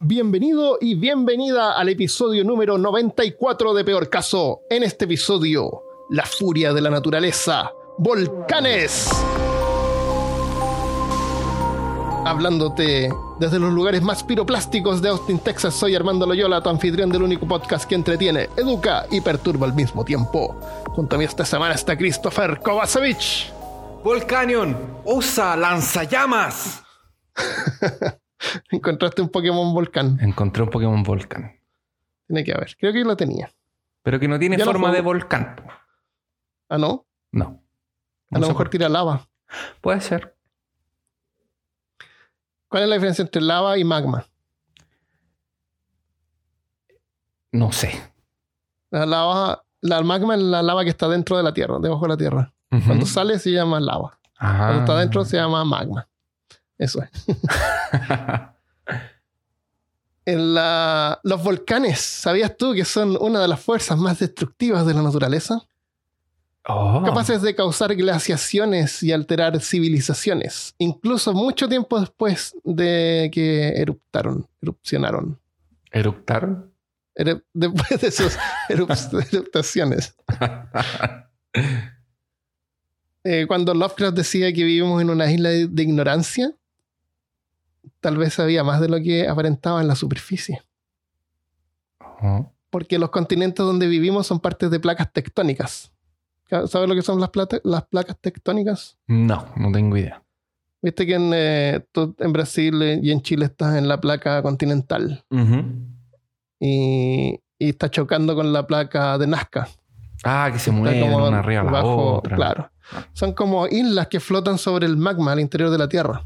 Bienvenido y bienvenida al episodio número 94 de Peor Caso. En este episodio, la furia de la naturaleza, volcanes. Hablándote desde los lugares más piroplásticos de Austin, Texas, soy Armando Loyola, tu anfitrión del único podcast que entretiene, educa y perturba al mismo tiempo. Junto a mí esta semana está Christopher Kovacevic. Volcanion, usa lanzallamas. Encontraste un Pokémon volcán. Encontré un Pokémon volcán. Tiene que haber. Creo que lo tenía. Pero que no tiene Ya forma de volcán. Ah, no. No. A lo mejor tira lava. Puede ser. ¿Cuál es la diferencia entre lava y magma? No sé. La lava, la magma es la lava que está dentro de la tierra, debajo de la tierra. Cuando sale se llama lava. Ajá. Cuando está dentro se llama magma. Eso es. En la- los volcanes, ¿sabías tú que son una de las fuerzas más destructivas de la naturaleza? Oh. Capaces de causar glaciaciones y alterar civilizaciones, incluso mucho tiempo después de que eruptaron, erupcionaron. ¿Eructaron? Eru- después de sus erup- eruptaciones. Eh, cuando Lovecraft decía que vivimos en una isla de, de ignorancia, tal vez sabía más de lo que aparentaba en la superficie. Porque los continentes donde vivimos son partes de placas tectónicas. ¿Sabes lo que son las, plata- las placas tectónicas? No, no tengo idea. Viste que en, eh, tú en Brasil y en Chile estás en la placa continental y, y está chocando con la placa de Nazca. Ah, que se Está mueven como una arriba la bajo- otra. Claro. Son como islas que flotan sobre el magma al interior de la Tierra.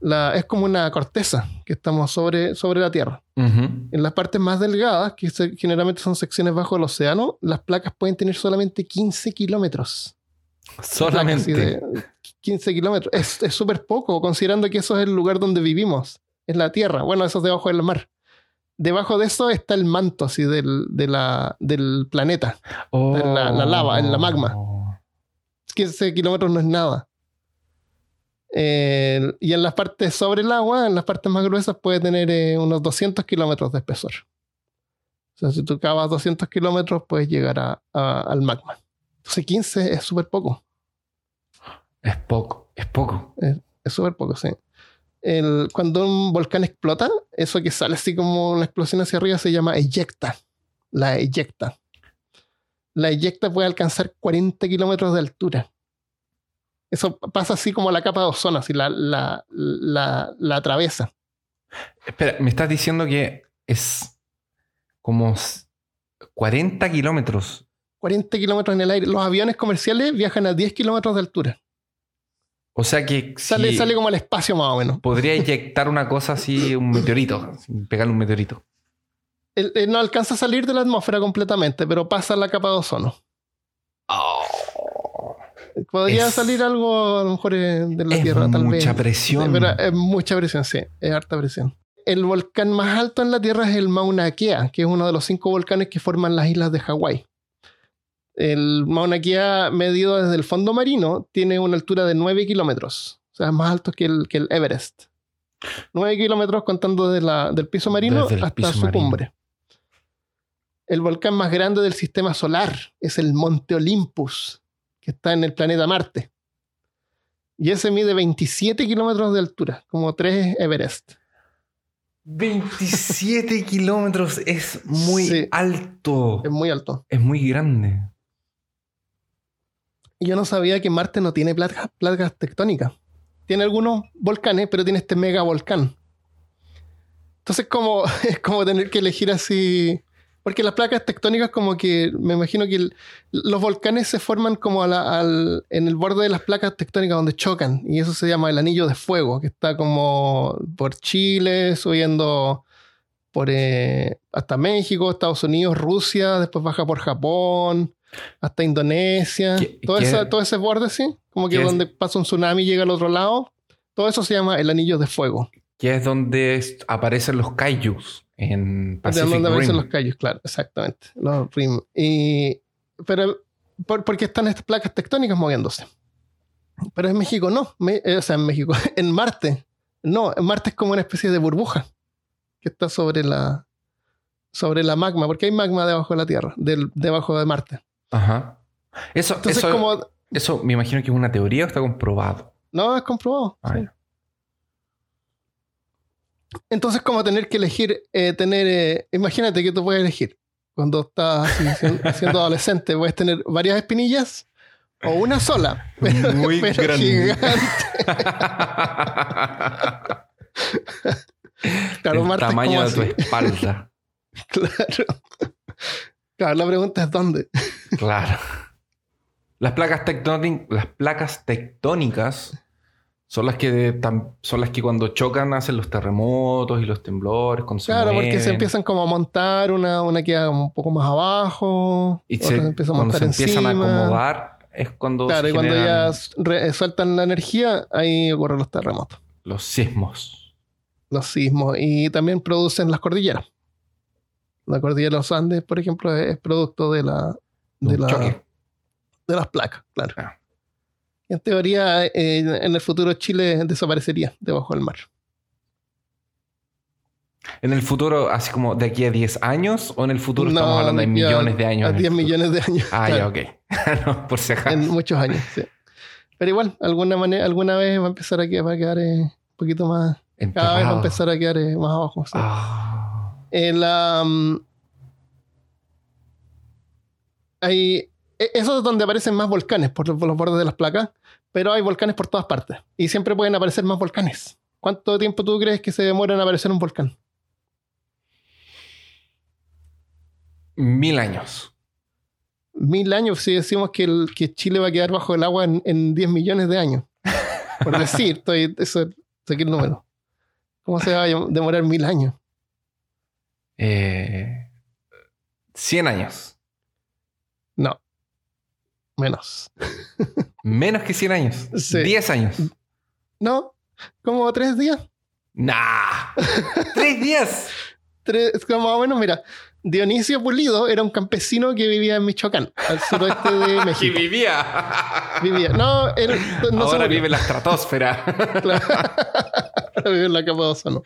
La, es como una corteza que estamos sobre, sobre la Tierra. En las partes más delgadas, que se- generalmente son secciones bajo el océano, las placas pueden tener solamente 15 kilómetros. Solamente. de 15 kilómetros. Es súper poco, considerando que eso es el lugar donde vivimos. Es la Tierra. Bueno, eso es debajo del mar. Debajo de eso está el manto así del, de la- del planeta. Oh. en la- la lava, en la magma. 15 kilómetros no es nada. Eh, y en las partes sobre el agua, en las partes más gruesas, puede tener eh, unos 200 kilómetros de espesor. O sea, si tú cavas 200 kilómetros, puedes llegar a- a- al magma. Entonces 15 es súper poco. Es poco, es poco. Es súper poco, sí. El- cuando un volcán explota, eso que sale así como una explosión hacia arriba se llama eyecta. La eyecta. La eyecta puede alcanzar 40 kilómetros de altura. Eso pasa así como la capa de ozono, así la, la, la, la atraviesa. Espera, me estás diciendo que es como s- 40 kilómetros. 40 kilómetros en el aire. Los aviones comerciales viajan a 10 kilómetros de altura. O sea que Sale, si sale como al espacio más o menos. podría inyectar una cosa así, un meteorito, pegarle un meteorito. Él- él no alcanza a salir de la atmósfera completamente, pero pasa la capa de ozono. Podría Es- salir algo a lo mejor eh, de la Es Tierra, tal mucha vez. presión. Pero es mucha presión, sí. Es harta presión. El volcán más alto en la Tierra es el Mauna Kea, que es uno de los cinco volcanes que forman las islas de Hawái. El Mauna Kea, medido desde el fondo marino, tiene una altura de 9 kilómetros. O sea, es más alto que el, que el Everest. 9 kilómetros contando de la- del piso marino hasta piso su marino. cumbre. El volcán más grande del sistema solar es el Monte Olympus, que está en el planeta Marte. Y ese mide 27 kilómetros de altura, como 3 Everest. 27 kilómetros es muy Sí. alto. Es muy alto. Es muy grande. Y yo no sabía que Marte no tiene placas, placas tectónicas. Tiene algunos volcanes, pero tiene este mega volcán. Entonces como, es como tener que elegir así... Porque las placas tectónicas como que, me imagino que el- los volcanes se forman como a la- al- en el borde de las placas tectónicas donde chocan. Y eso se llama el anillo de fuego, que está como por Chile, subiendo por eh, hasta México, Estados Unidos, Rusia, después baja por Japón, hasta Indonesia. ¿Qué- todo, qué- esa- todo ese borde, sí. Como que es? donde pasa un tsunami y llega al otro lado. Todo eso se llama el anillo de fuego. Que es donde aparecen los kaijus en Pacific donde aparecen los callos, claro, exactamente. Los rim. Y, pero, por, porque están estas placas tectónicas moviéndose. Pero en México no. Me- eh, o sea, en México, en Marte. No, en Marte es como una especie de burbuja. que está sobre la, sobre la magma, porque hay magma debajo de la Tierra, del, debajo de Marte. Ajá. Eso, Entonces, eso, como. eso me imagino que es una teoría o está comprobado. No, es comprobado. Ah, sí. Entonces, como tener que elegir, eh, tener. eh, imagínate que tú puedes elegir. Cuando estás así, siendo, adolescente, puedes tener varias espinillas o una sola. Pero, Muy pero grande. gigante. Claro, El Marte tamaño de tu espalda. Claro. Claro, la pregunta es dónde. Claro. Las placas, tectónicas, las placas tectónicas son las que son las que cuando chocan hacen los terremotos y los temblores. Cuando se Claro, porque se mueven. empiezan como a montar, una, una queda un poco más abajo, y se- empieza a cuando montar se empiezan a encima. acomodar es cuando Claro, se y cuando ya re- sueltan la energía, ahí ocurren los terremotos, los sismos. los sismos, y también producen las cordilleras. La cordillera de los Andes, por ejemplo, es, producto de la, De de, la- choque. de las placas, claro. Ah. En teoría, eh, en el futuro Chile desaparecería debajo del mar. En el futuro, así como de aquí a 10 años, o en el futuro No, estamos hablando de a- millones de años. A en el 10 futuro? millones de años. Ah, claro. ya, ok. no, por si acaso. en muchos años, sí. Pero igual, alguna manera, alguna vez va a empezar a quedar, va a quedar eh, un poquito más, cada vez va a empezar a quedar eh, más abajo. sí. Ah. Eh, la, mm, hay, eso es donde aparecen más volcanes, por los, por los bordes de las placas, pero hay volcanes por todas partes. Y siempre pueden aparecer más volcanes. ¿Cuánto tiempo tú crees que se demora en aparecer un volcán? Mil años. Mil años, si decimos que, el- que Chile va a quedar bajo el agua en, en 10 millones de años. Por decir, estoy, eso, saqué el número. ¿Cómo se va a demorar mil años? Eh, 100 años. No. Menos. Menos que 100 años. Sí. 10 años. No. ¿Como tres días? ¡Nah! ¡Tres días! Tres, es como más o menos, mira. Dionisio Pulido era un campesino que vivía en Michoacán, al suroeste de ¡Y México. vivía! Vivía. No, él no Ahora vive en la estratosfera. Claro. Ahora vive en la capa de ozono.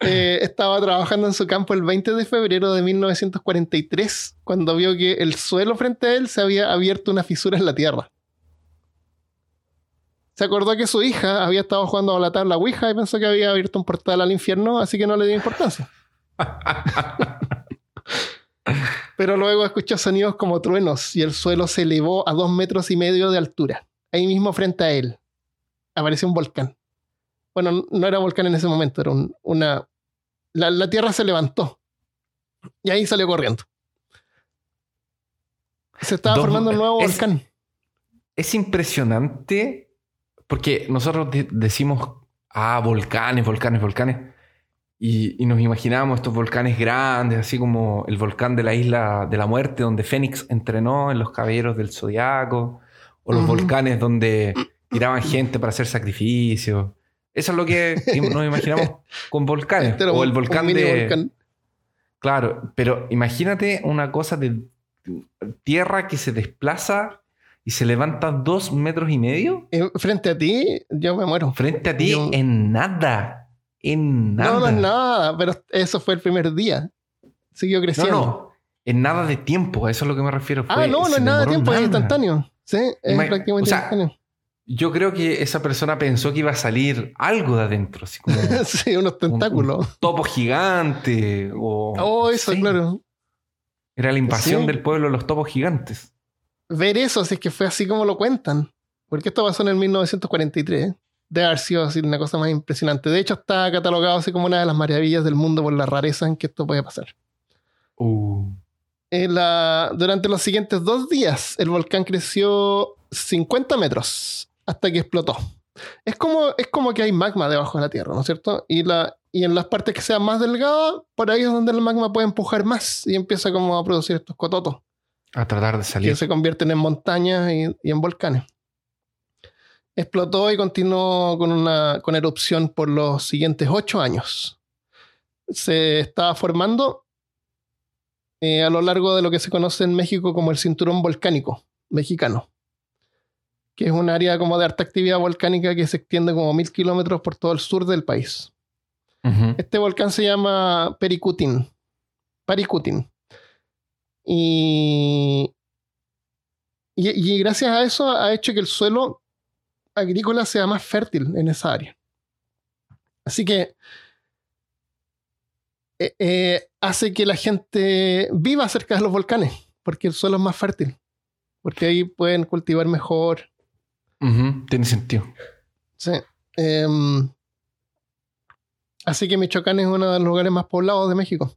Eh, estaba trabajando en su campo el 20 de febrero de 1943, cuando vio que el suelo frente a él se había abierto una fisura en la tierra. Se acordó que su hija había estado jugando a la tabla Ouija y pensó que había abierto un portal al infierno, así que no le dio importancia. Pero luego escuchó sonidos como truenos y el suelo se elevó a dos metros y medio de altura. Ahí mismo frente a él apareció un volcán. Bueno, no era volcán en ese momento, era un- una... La, la tierra se levantó y ahí salió corriendo. Se estaba formando un nuevo es- volcán. es impresionante porque nosotros de- decimos, ah, volcanes, volcanes, volcanes. Y, y nos imaginábamos estos volcanes grandes, así como el volcán de la isla de la muerte, donde Fénix entrenó en los caballeros del zodiaco, o los volcanes donde tiraban gente para hacer sacrificios. Eso es lo que nos imaginamos con volcanes. Este o el volcán de. volcán. Claro, pero imagínate una cosa de tierra que se desplaza y se levanta dos metros y medio Eh, frente a ti, yo me muero. frente a ti Yo- en nada. En nada. No, no es nada, pero eso fue el primer día. Siguió No, creciendo. no. En nada de tiempo, a eso es lo que me refiero. ah, Fue- no, no se es nada de tiempo, es instantáneo. Sí, es Ima- prácticamente o sea, instantáneo. Yo creo que esa persona pensó que iba a salir algo de adentro, así como sí, unos un- tentáculos. un topo gigante. O, Oh, eso, sí. claro. Era la invasión Sí. del pueblo de los topos gigantes. Ver eso, si es que fue así como lo cuentan. Porque esto pasó en el 1943. Debe haber sido así una cosa más impresionante. De hecho, está catalogado así como una de las maravillas del mundo por la rareza en que esto puede pasar. Uh. En la- durante los siguientes dos días, el volcán creció 50 metros hasta que explotó. Es como, es como que hay magma debajo de la Tierra, ¿no es cierto? Y, la, y en las partes que sean más delgadas, por ahí es donde el magma puede empujar más y empieza como a producir estos cototos A tratar de salir. que se convierten en montañas y, y en volcanes. Explotó y continuó con una con erupción por los siguientes ocho años. Se estaba formando eh, a lo largo de lo que se conoce en México como el cinturón volcánico mexicano, que es un área como de alta actividad volcánica que se extiende como mil kilómetros por todo el sur del país. Este volcán se llama Pericutin. Paricutin. Y, y, y gracias a eso ha hecho que el suelo agrícola sea más fértil en esa área. Así que eh, eh, hace que la gente viva cerca de los volcanes, porque el suelo es más fértil. Porque ahí pueden cultivar mejor. Tiene sentido. Sí. Em, así que Michoacán es uno de los lugares más poblados de México.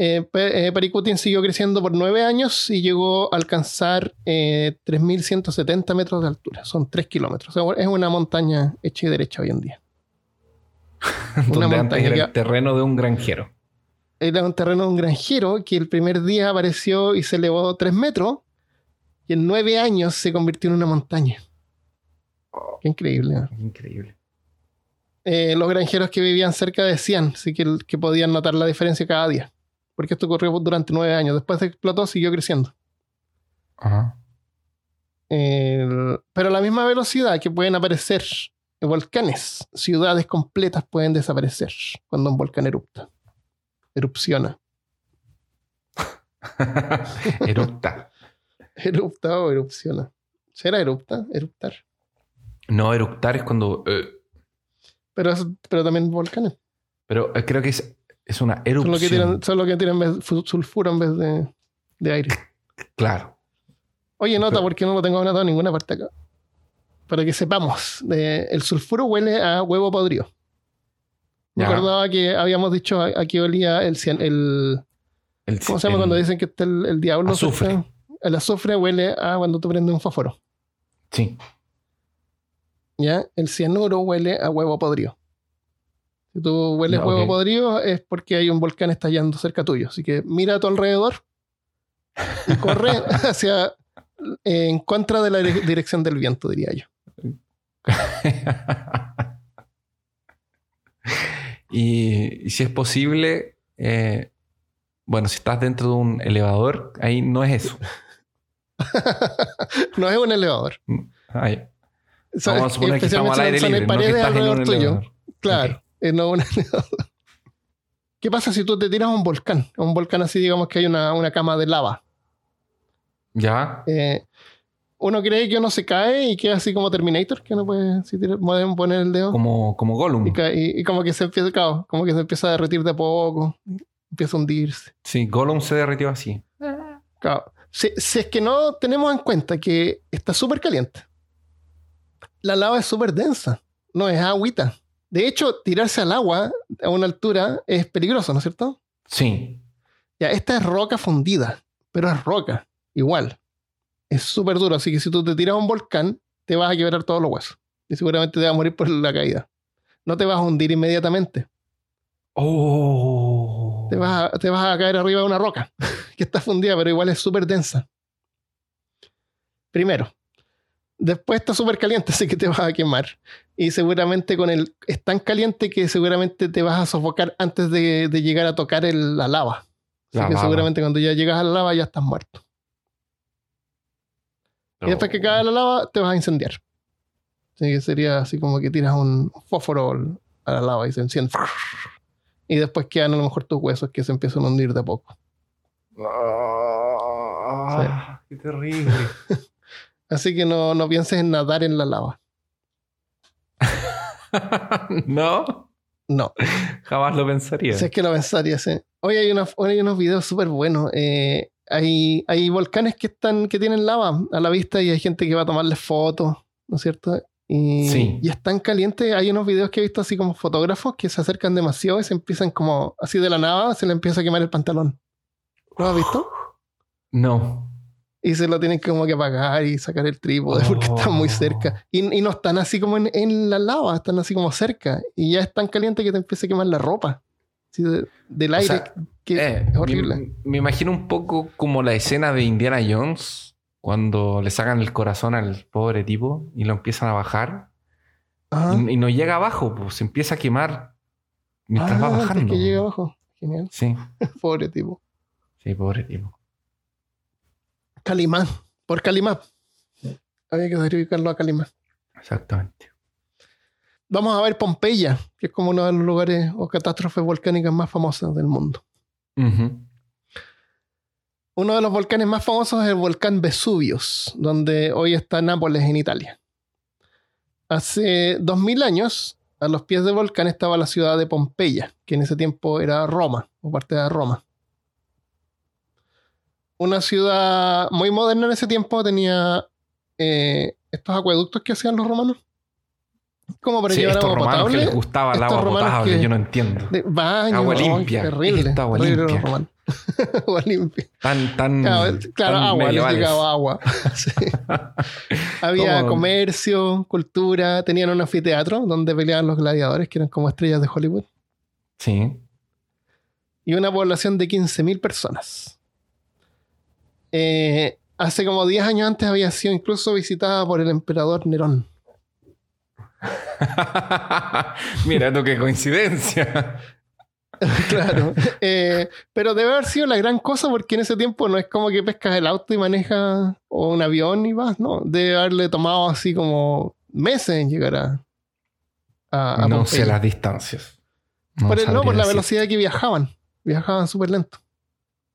Eh, eh, Paricutin siguió creciendo por nueve años y llegó a alcanzar eh, 3.170 metros de altura. Son 3 kilómetros. O sea, es una montaña hecha y derecha hoy en día. Donde antes montaña era el terreno de un granjero. Era un terreno de un granjero que el primer día apareció y se elevó 3 metros y en nueve años se convirtió en una montaña. Qué increíble. ¿no? Increíble. eh, los granjeros que vivían cerca decían sí, que, que podían notar la diferencia cada día. Porque esto ocurrió durante nueve años. Después explotó, siguió creciendo. Ajá. El- pero a la misma velocidad que pueden aparecer volcanes, ciudades completas pueden desaparecer cuando un volcán erupta. Erupciona. Erupta. Erupta o erupciona. ¿Será erupta? Eruptar. No, eructar es cuando. eh, Pero, pero también volcanes. pero eh, creo que es, es una Son erupción. que tiran, son lo que tiran vez- fu- sulfuro en vez de, de aire. Claro. Oye, nota, Pero- porque no lo tengo anotado en ninguna parte acá. Para que sepamos, eh, el sulfuro huele a huevo podrido. Me Ya. acordaba que habíamos dicho a, a que olía el, el El- ¿Cómo se llama el- cuando dicen que está el, el diablo? Azufre. El azufre huele a cuando tú prendes un fósforo. Sí. ¿Ya? El cianuro huele a huevo podrido. Si tú hueles huevo podrido es porque hay un volcán estallando cerca tuyo. Así que mira a tu alrededor y corre hacia eh, en contra de la dire- dirección del viento, diría yo. y, y si es posible, eh, bueno, si estás dentro de un elevador, ahí no es eso. no es un elevador. Ay, Son- vamos a suponer que estamos al especialmente aire son- son libre, no que paredes estás en alrededor un tuyo. Claro, Ok. es no un elevador. ¿Qué pasa si tú te tiras a un volcán? A un volcán así, digamos que hay una, una cama de lava. ¿Ya? Eh, uno cree que uno se cae y queda así como Terminator, que uno puede si tira- pueden poner el dedo Como, como Gollum. y, cae- y- y como que se empieza, claro, como que se empieza a derretir de a poco, empieza a hundirse. Sí, Gollum se derritió así. Claro. Si, si es que no tenemos en cuenta que está súper caliente, la lava es súper densa, no es agüita. De hecho, tirarse al agua a una altura es peligroso, ¿no es cierto? Sí. Ya, esta es roca fundida, pero es roca, igual. Es súper duro, así que si tú te tiras a un volcán, te vas a quebrar todos los huesos. Y seguramente te vas a morir por la caída. No te vas a hundir inmediatamente. Oh. Te vas a, te vas a caer arriba de una roca que está fundida, pero igual es súper densa. Primero. Después está súper caliente, así que te vas a quemar. Y seguramente con el... Es tan caliente que seguramente te vas a sofocar antes de, de llegar a tocar el- la lava. Así La que lava. seguramente cuando ya llegas a la lava ya estás muerto. Y después que cae la lava, te vas a incendiar. Así que sería así como que tiras un fósforo a la lava y se enciende. Y después quedan a lo mejor tus huesos que se empiezan a hundir de a poco. Ah, Qué terrible. Así que no, no pienses en nadar en la lava. no, No. jamás lo pensaría. Si es que lo pensaría, sí. Hoy hay, una- hoy hay unos videos súper buenos. Eh, hay, hay volcanes que están, que tienen lava a la vista y hay gente que va a tomarles fotos, ¿no es cierto? Y, Sí. y es tan caliente. Hay unos videos que he visto así como fotógrafos que se acercan demasiado y se empiezan como así de la nada, se le empieza a quemar el pantalón. ¿Lo has visto? No. Y se lo tienen como que apagar y sacar el trípode porque están muy cerca. Y, y no están así como en, en la lava, están así como cerca. Y ya es tan caliente que te empieza a quemar la ropa. De- del O aire. sea, que Eh, es horrible. Me, me imagino un poco como la escena de Indiana Jones cuando le sacan el corazón al pobre tipo y lo empiezan a bajar y, y no llega abajo, pues se empieza a quemar mientras Ah, va bajando. que llega abajo. Genial. Sí, Pobre tipo. sí, pobre tipo. Calimán. Por Calimán. Había que sacrificarlo a Calimán. Exactamente. vamos a ver Pompeya, que es como uno de los lugares o catástrofes volcánicas más famosas del mundo. Uno de los volcanes más famosos es el volcán Vesuvius, donde hoy está Nápoles en Italia. Hace 2000 años, a los pies del volcán estaba la ciudad de Pompeya, que en ese tiempo era Roma, o parte de Roma. Una ciudad muy moderna en ese tiempo tenía eh, estos acueductos que hacían los romanos. Como para Sí, llevar estos agua romanos que potable. les gustaba el agua potable, que- yo no entiendo. de baño, Agua no, limpia. Terrible. Esta agua terrible limpia. agua limpia. Tan, tan. Claro, claro, tan agua, les llegaba agua. Sí. Había comercio, cultura, tenían un anfiteatro donde peleaban los gladiadores, que eran como estrellas de Hollywood, Sí. y una población de 15.000 personas. Eh, hace como 10 años antes había sido incluso visitada por el emperador Nerón. Mira tú qué coincidencia. claro. Eh, pero debe haber sido la gran cosa porque en ese tiempo no es como que pescas el auto y manejas o un avión y vas, ¿no? Debe haberle tomado así como meses en llegar a... a, a no sé las distancias. por, el- no, por la velocidad que viajaban. Viajaban súper lento.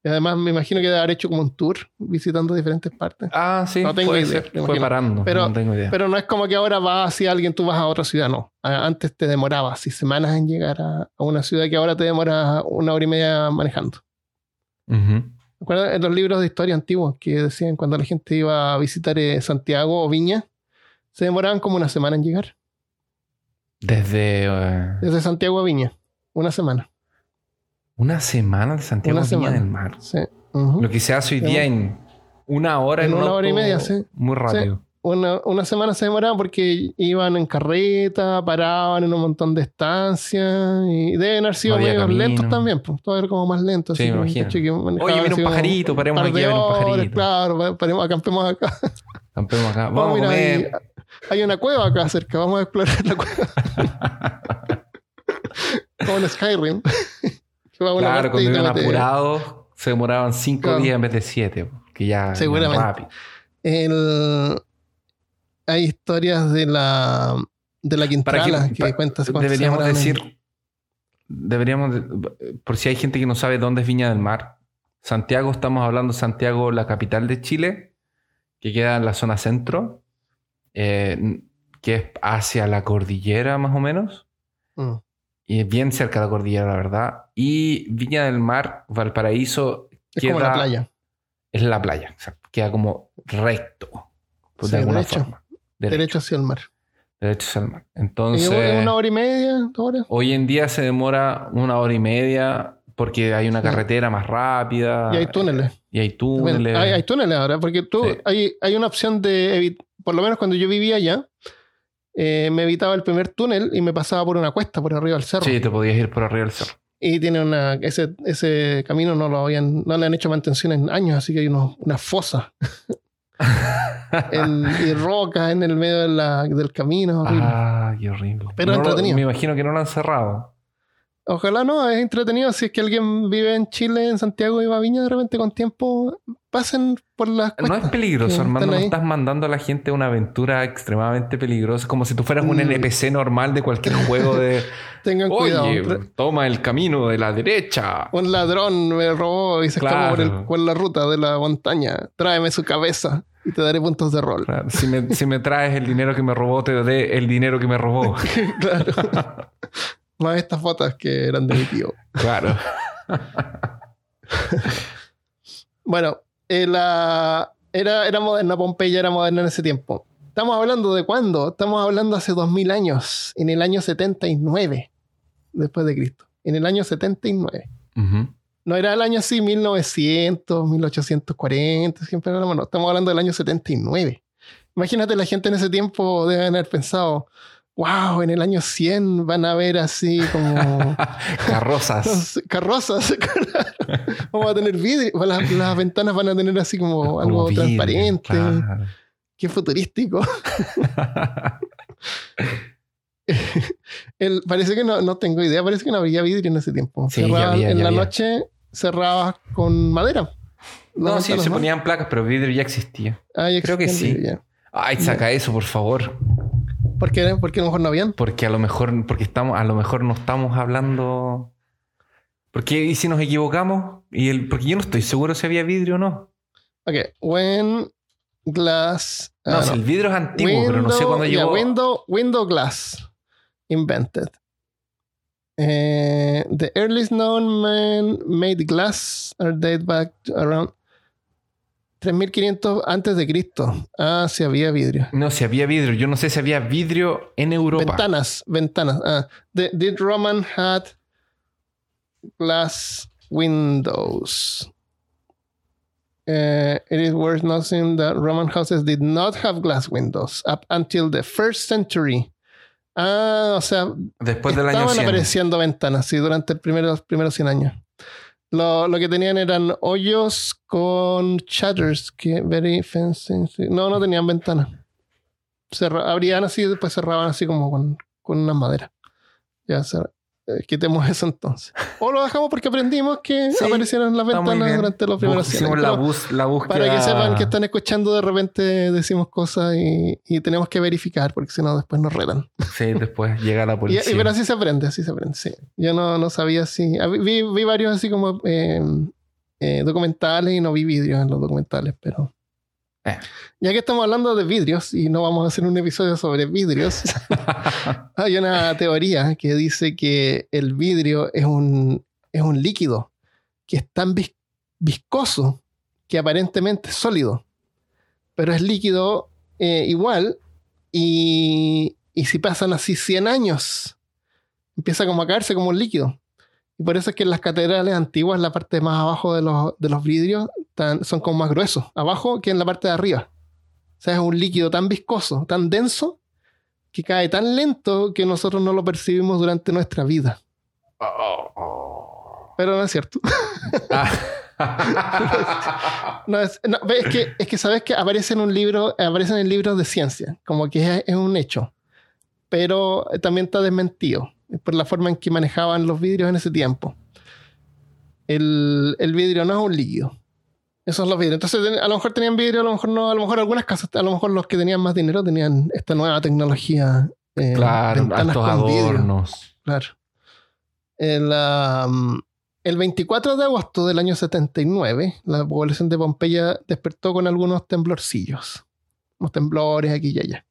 Y además me imagino que debe haber hecho como un tour visitando diferentes partes. Ah, sí. No tengo puede idea, ser. Fue parando. Pero- no tengo idea. Pero no es como que ahora vas así alguien, tú vas a otra ciudad, no. Antes te demoraba así semanas en llegar a, a una ciudad que ahora te demora una hora y media manejando. Ujú. ¿Recuerdas en los libros de historia antiguos que decían cuando la gente iba a visitar eh, Santiago o Viña? Se demoraban como una semana en llegar. Desde eh, Desde Santiago a Viña. Una semana. Una semana de Santiago Una semana. del Mar. Sí. Lo que se hace hoy día en una hora En un una hora y media, sí. Muy rápido. Una, una semana se demoraban porque iban en carreta, paraban en un montón de estancias y deben haber sido No medio lentos también. Pues, todo era como más lento. Sí, así me como, imagino. que Oye, viene así un pajarito, paremos par aquí a ver un pajarito. Claro, pa- paremos, acampemos acá. Campemos acá. Vamos, Vamos a mira, hay, comer. hay una cueva acá cerca, vamos a explorar la cueva. como en Skyrim. Claro, cuando iban apurados se demoraban cinco Claro. días en vez de siete. Que ya Seguramente. rápido. El- Hay historias de la de la Quintrala que, pa- cuenta hace cuánto se deberíamos en- decir, deberíamos, de- por si hay gente que no sabe dónde es Viña del Mar. Santiago, estamos hablando de Santiago, la capital de Chile, que queda en la zona centro, eh, que es hacia la cordillera más o menos, Mm. Y es bien cerca de la cordillera, la verdad. Y Viña del Mar, Valparaíso, Es queda, como la playa. es la playa, exacto. queda como recto, pues, Sí, de alguna derecho. forma. Derecho, Derecho hacia el mar. derecho hacia el mar. Entonces... una hora y media, dos horas. Hoy en día se demora una hora y media porque hay una Sí. carretera más rápida. Y hay túneles. Y hay túneles. Hay, hay túneles ahora, porque tú Sí. hay, hay una opción de por lo menos cuando yo vivía allá, eh, me evitaba el primer túnel y me pasaba por una cuesta por arriba del cerro. Sí, te podías ir por arriba del cerro. Y tiene una, ese, ese camino no lo habían, no le han hecho mantención en años, así que hay unos, una fosa en- y rocas en el medio de la- del camino. horrible. ah, qué horrible. Pero No lo- entretenido. me imagino que no lo han cerrado. Ojalá no, es entretenido. Si es que alguien vive en Chile, en Santiago y va a Viña, de repente con tiempo pasen por las No es peligroso, hermano. No estás mandando a la gente a una aventura extremadamente peligrosa. Como si tú fueras un Mm. NPC normal de cualquier juego de. Tengan cuidado. Oye, Tra- toma el camino de la derecha. Un ladrón me robó y se escapó por, el- Claro. por la ruta de la montaña. Tráeme su cabeza y te daré puntos de rol. Claro, Si me, si me traes el dinero que me robó, te daré el dinero que me robó. claro. Más estas fotos que eran de mi tío. Claro. Bueno, eh, la- era, era moderna, Pompeya era moderna en ese tiempo. Estamos hablando de cuándo? Estamos hablando hace 2000 años, en el año 79 después de Cristo. En el año 79. Ujú. No era el año así 1900, 1840, siempre hablamos, no, estamos hablando del año 79. Imagínate, la gente en ese tiempo debe haber pensado, wow, en el año 100 van a ver así como Carrozas. carrozas. Vamos a tener vidrio, las, las ventanas van a tener así como algo vidrio, transparente. claro. Qué futurístico. El- parece que no, no tengo idea, parece que no había vidrio en ese tiempo. Sí, ya en la había. noche cerrabas con madera. No, sí, se ponían placas, pero vidrio ya existía. Ah, ya creo que sí. Ay, saca eso, por favor. Ya. ¿Por qué? ¿Por qué a lo mejor no habían? Porque a lo mejor, porque estamos, a lo mejor no estamos hablando. Porque y si nos equivocamos, y el, porque yo no estoy seguro si había vidrio o no. Ok, when glass. No, ah, si el vidrio es antiguo, pero no sé cuándo yeah, llegó. window, window glass invented. Eh, the earliest known man made glass are date back to around 3500 antes de Cristo. Ah, sí había vidrio. No, si había vidrio. Yo no sé si había vidrio en Europa. Ventanas, ventanas. Ah, the, did Roman had glass windows? Uh, it is worth noting that Roman houses did not have glass windows up until the first century. Ah, o sea, Después del año estaban 100. apareciendo ventanas, sí, durante el primero- los primeros 100 años. Lo, lo que tenían eran hoyos con shutters, que very fancy. No, no tenían ventanas. Cerra- abrían así y después cerraban así como con, con una madera. Ya, cer- eh, quitemos eso entonces. O lo dejamos porque aprendimos que Sí, aparecieron las ventanas durante los primeros 100 Hicimos la, Pero bus, la búsqueda. Para que sepan que están escuchando, de repente decimos cosas y, y tenemos que verificar porque si no después nos retan. Sí, después llega la policía. y- pero así se aprende, así se aprende, sí. Yo no, no sabía si... ah, Vi, vi varios así como eh, eh, documentales y no vi vídeos en los documentales, pero... Eh. Ya que estamos hablando de vidrios y no vamos a hacer un episodio sobre vidrios, hay una teoría que dice que el vidrio es un, es un líquido que es tan vis- viscoso que aparentemente es sólido, pero es líquido eh, igual y, y si pasan así 100 años, empieza como a caerse como un líquido. Y por eso es que en las catedrales antiguas, la parte más abajo de los, de los vidrios tan- son como más gruesos, abajo que en la parte de arriba. O sea, es un líquido tan viscoso, tan denso, que cae tan lento que nosotros no lo percibimos durante nuestra vida. Pero no es cierto. No, es, no, ve, es que, es que sabes que aparece en un libro, aparecen en libros de ciencia, como que es, es un hecho. Pero también está desmentido por la forma en que manejaban los vidrios en ese tiempo. El, el vidrio no es un líquido. Esos son los vidrios. Entonces, a lo mejor tenían vidrio, a lo mejor no, a lo mejor algunas casas, a lo mejor los que tenían más dinero tenían esta nueva tecnología. eh, claro, altos con vidrio. adornos. Claro. El, am, el 24 de agosto del año 79, la población de Pompeya despertó con algunos temblorcillos. Unos temblores aquí y allá.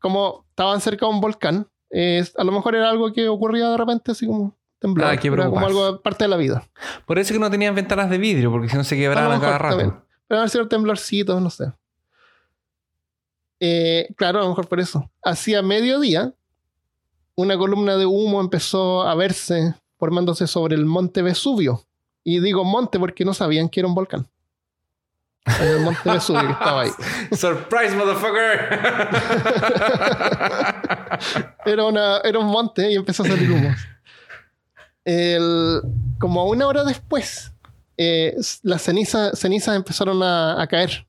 Como estaban cerca de un volcán, es- a lo mejor era algo que ocurría de repente, así como temblor. Ah, era como algo parte de la vida. Por eso que no tenían ventanas de vidrio, porque si no se A quebraban lo a cada rato. también. Pero han sido temblorcitos, no sé. Eh, claro, a lo mejor por eso. Hacia mediodía, una columna de humo empezó a verse formándose sobre el monte Vesubio. Y digo monte porque no sabían que era un volcán. Era el monte Vesubio que estaba ahí. Surprise, motherfucker. Era, una, era un monte y empezó a salir humo. El- como una hora después, eh, las cenizas, cenizas empezaron a, a caer,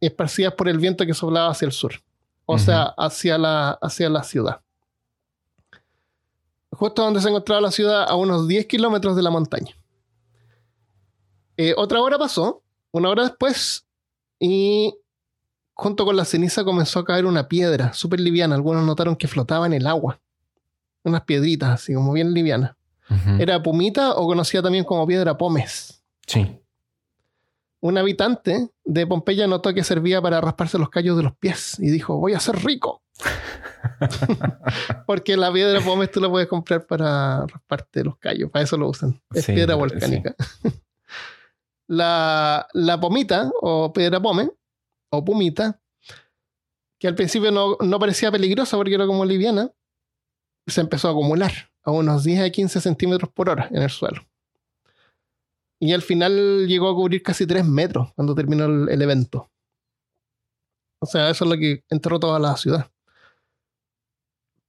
esparcidas por el viento que soplaba hacia el sur, o sea, hacia la, hacia la ciudad. Justo donde se encontraba la ciudad, a unos 10 kilómetros de la montaña. Eh, otra hora pasó, una hora después, y junto con la ceniza comenzó a caer una piedra súper liviana. Algunos notaron que flotaba en el agua. Unas piedritas así como bien livianas. Era pumita o conocida también como piedra pómez. Sí. Un habitante de Pompeya notó que servía para rasparse los callos de los pies y dijo, voy a ser rico. Porque la piedra pómez tú la puedes comprar para rasparte los callos, para eso lo usan. Es Sí, piedra sí. volcánica. la, la pomita o piedra pome o pumita, que al principio no, no parecía peligrosa porque era como liviana, se empezó a acumular a unos 10 a 15 centímetros por hora en el suelo. Y al final llegó a cubrir casi 3 metros cuando terminó el, el evento. O sea, eso es lo que enterró toda la ciudad.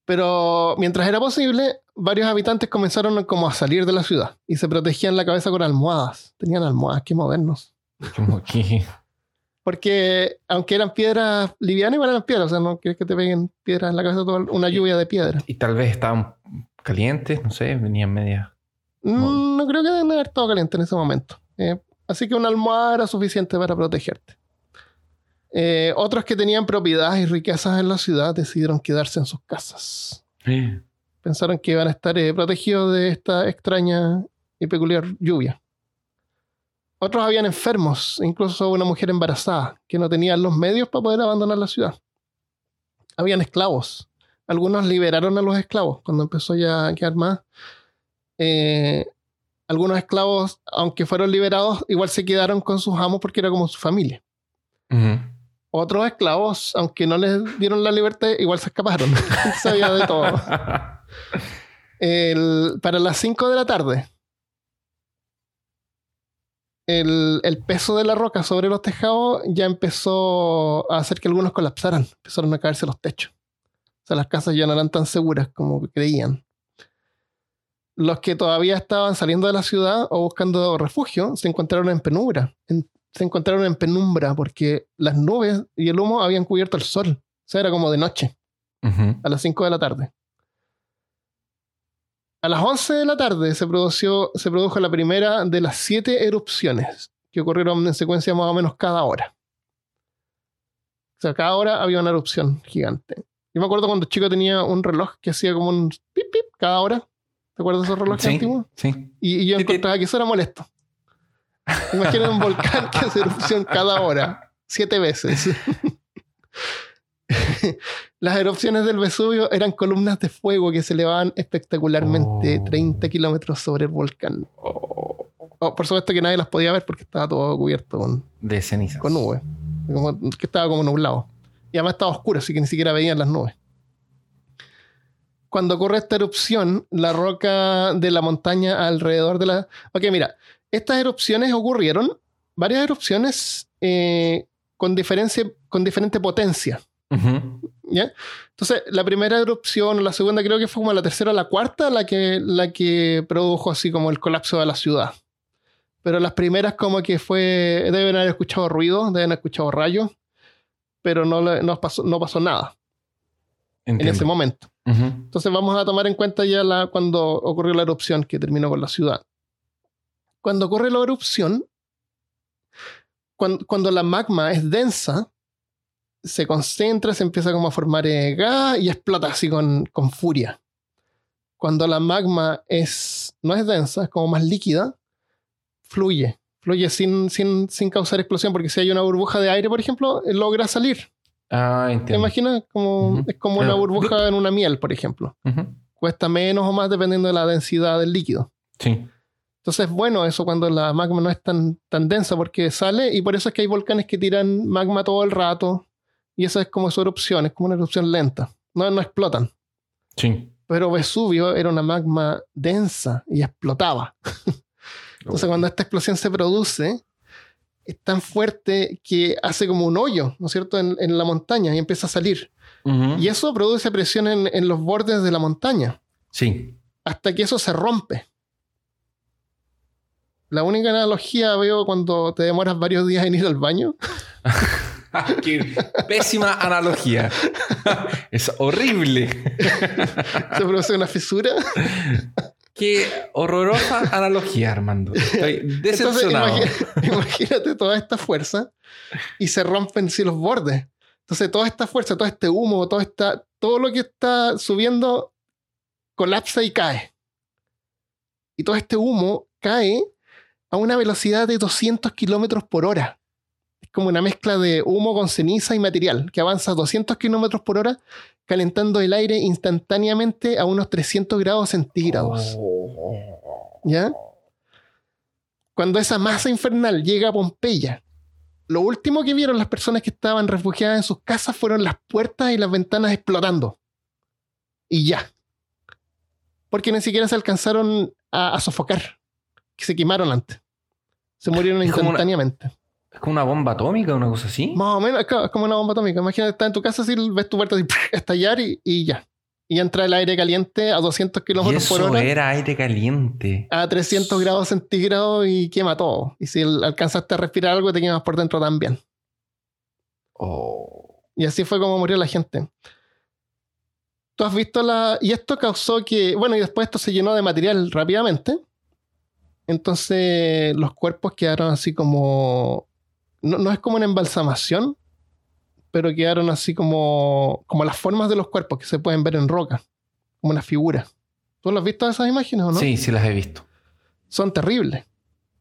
Pero mientras era posible, varios habitantes comenzaron como a salir de la ciudad y se protegían la cabeza con almohadas. Tenían almohadas, qué modernos. Como que. Porque aunque eran piedras livianas, igual eran piedras. O sea, no quieres que te peguen piedras en la cabeza, toda una lluvia de piedra. Y tal vez estaban calientes, no sé, venían medias. Mm, No creo que deben haber estado caliente en ese momento. Eh, así que una almohada era suficiente para protegerte. Eh, otros que tenían propiedades y riquezas en la ciudad decidieron quedarse en sus casas. Pensaron que iban a estar eh, protegidos de esta extraña y peculiar lluvia. Otros habían enfermos, incluso una mujer embarazada, que no tenían los medios para poder abandonar la ciudad. Habían esclavos. Algunos liberaron a los esclavos cuando empezó ya a quedar más. Eh, algunos esclavos, aunque fueron liberados, igual se quedaron con sus amos porque era como su familia. Otros esclavos, aunque no les dieron la libertad, igual se escaparon. Sabía de todo. para las 5 de la tarde, el, el, peso de la roca sobre los tejados ya empezó a hacer que algunos colapsaran. Empezaron a caerse los techos. O sea, las casas ya no eran tan seguras como creían los que todavía estaban saliendo de la ciudad o buscando refugio se encontraron en penumbra. se encontraron en penumbra porque las nubes y el humo habían cubierto el sol. O sea, era como de noche, a las 5 de la tarde. A las 11 de la tarde se, produció, se produjo la primera de las siete erupciones que ocurrieron en secuencia más o menos cada hora. O sea, cada hora había una erupción gigante. Yo me acuerdo cuando chico tenía un reloj que hacía como un pip pip cada hora. ¿Te acuerdas de esos relojes antiguos? Sí. Y, yo encontraba que eso era molesto. Imaginen un volcán que hace erupción cada hora, siete veces. Las erupciones del Vesubio eran columnas de fuego que se elevaban espectacularmente 30 kilómetros sobre el volcán. Oh, por supuesto que nadie las podía ver porque estaba todo cubierto con, de cenizas. Con nubes. que estaba como nublado. Y además estaba oscuro, así que ni siquiera veían las nubes cuando ocurre esta erupción, la roca de la montaña alrededor de la... Ok, mira, estas erupciones ocurrieron, varias erupciones eh, con, con diferente potencia. ¿Ya? Entonces, la primera erupción, la segunda creo que fue como la tercera o la cuarta, la que, la que produjo así como el colapso de la ciudad. Pero las primeras como que fue, deben haber escuchado ruido, deben haber escuchado rayos, pero no, no, pasó, no pasó nada en ese momento. Entonces vamos a tomar en cuenta ya la, cuando ocurrió la erupción que terminó con la ciudad. Cuando ocurre la erupción, cuando, la magma es densa, se concentra, se empieza como a formar eh, gas y explota así con, con, furia. Cuando la magma es, no es densa, es como más líquida, fluye. Fluye sin, sin, sin causar explosión, porque si hay una burbuja de aire, por ejemplo, logra salir. Ah, entiendo. ¿Te imaginas? Como, Es como una burbuja en una miel, por ejemplo. Cuesta menos o más dependiendo de la densidad del líquido. Sí. Entonces, bueno, eso cuando la magma no es tan, tan densa porque sale y por eso es que hay volcanes que tiran magma todo el rato y esa es como su erupción, es como una erupción lenta. No, no explotan. Sí. Pero Vesubio era una magma densa y explotaba. Entonces, cuando esta explosión se produce, es tan fuerte que hace como un hoyo, ¿no es cierto?, en, la montaña y empieza a salir. Y eso produce presión en, los bordes de la montaña. Sí. Hasta que eso se rompe. La única analogía veo cuando te demoras varios días en ir al baño. Qué pésima analogía. es horrible. Se produce una fisura. Qué horrorosa analogía, Armando. Estoy decepcionado. imagínate, toda esta fuerza y se rompen sí, los bordes. Entonces, toda esta fuerza, todo este humo, todo, esta, todo lo que está subiendo colapsa y cae. Y todo este humo cae a una velocidad de 200 kilómetros por hora. Es como una mezcla de humo con ceniza y material que avanza a 200 kilómetros por hora calentando el aire instantáneamente a unos 300 grados centígrados. Oh. ¿Ya? Cuando esa masa infernal llega a Pompeya, lo último que vieron las personas que estaban refugiadas en sus casas fueron las puertas y las ventanas explotando. Y ya. Porque ni siquiera se alcanzaron a, sofocar, que se quemaron antes. Se murieron instantáneamente. ¿Es como una bomba atómica o una cosa así? Más o menos, es como una bomba atómica. Imagínate, estás en tu casa, así, ves tu puerta estallar y, ya. Y entra el aire caliente a 200 kilómetros por hora. era aire caliente. A 300 grados centígrados y quema todo. Y si alcanzaste a respirar algo, te quemas por dentro también. Oh. Y así fue como murió la gente. Tú has visto la. Y esto causó que. Bueno, y después esto se llenó de material rápidamente. Entonces los cuerpos quedaron así como no, es como una embalsamación, pero quedaron así como, como las formas de los cuerpos que se pueden ver en roca, como una figura. ¿Tú lo has visto esas imágenes o no? Sí, sí las he visto. Son terribles.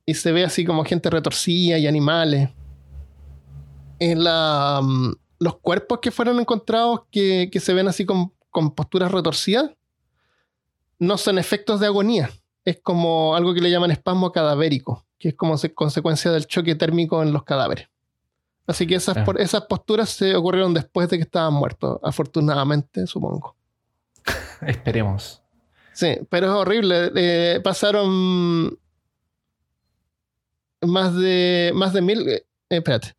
Y se ve así como gente retorcida y animales. En la, mm, los cuerpos que fueron encontrados que, que se ven así con, con posturas retorcidas no son efectos de agonía. Es como algo que le llaman espasmo cadavérico, que es como se- consecuencia del choque térmico en los cadáveres. Así que esas, Ah. por- esas posturas se ocurrieron después de que estaban muertos, afortunadamente, supongo. Esperemos. Sí, pero es horrible. Eh, pasaron más de, más de mil. eh, espérate.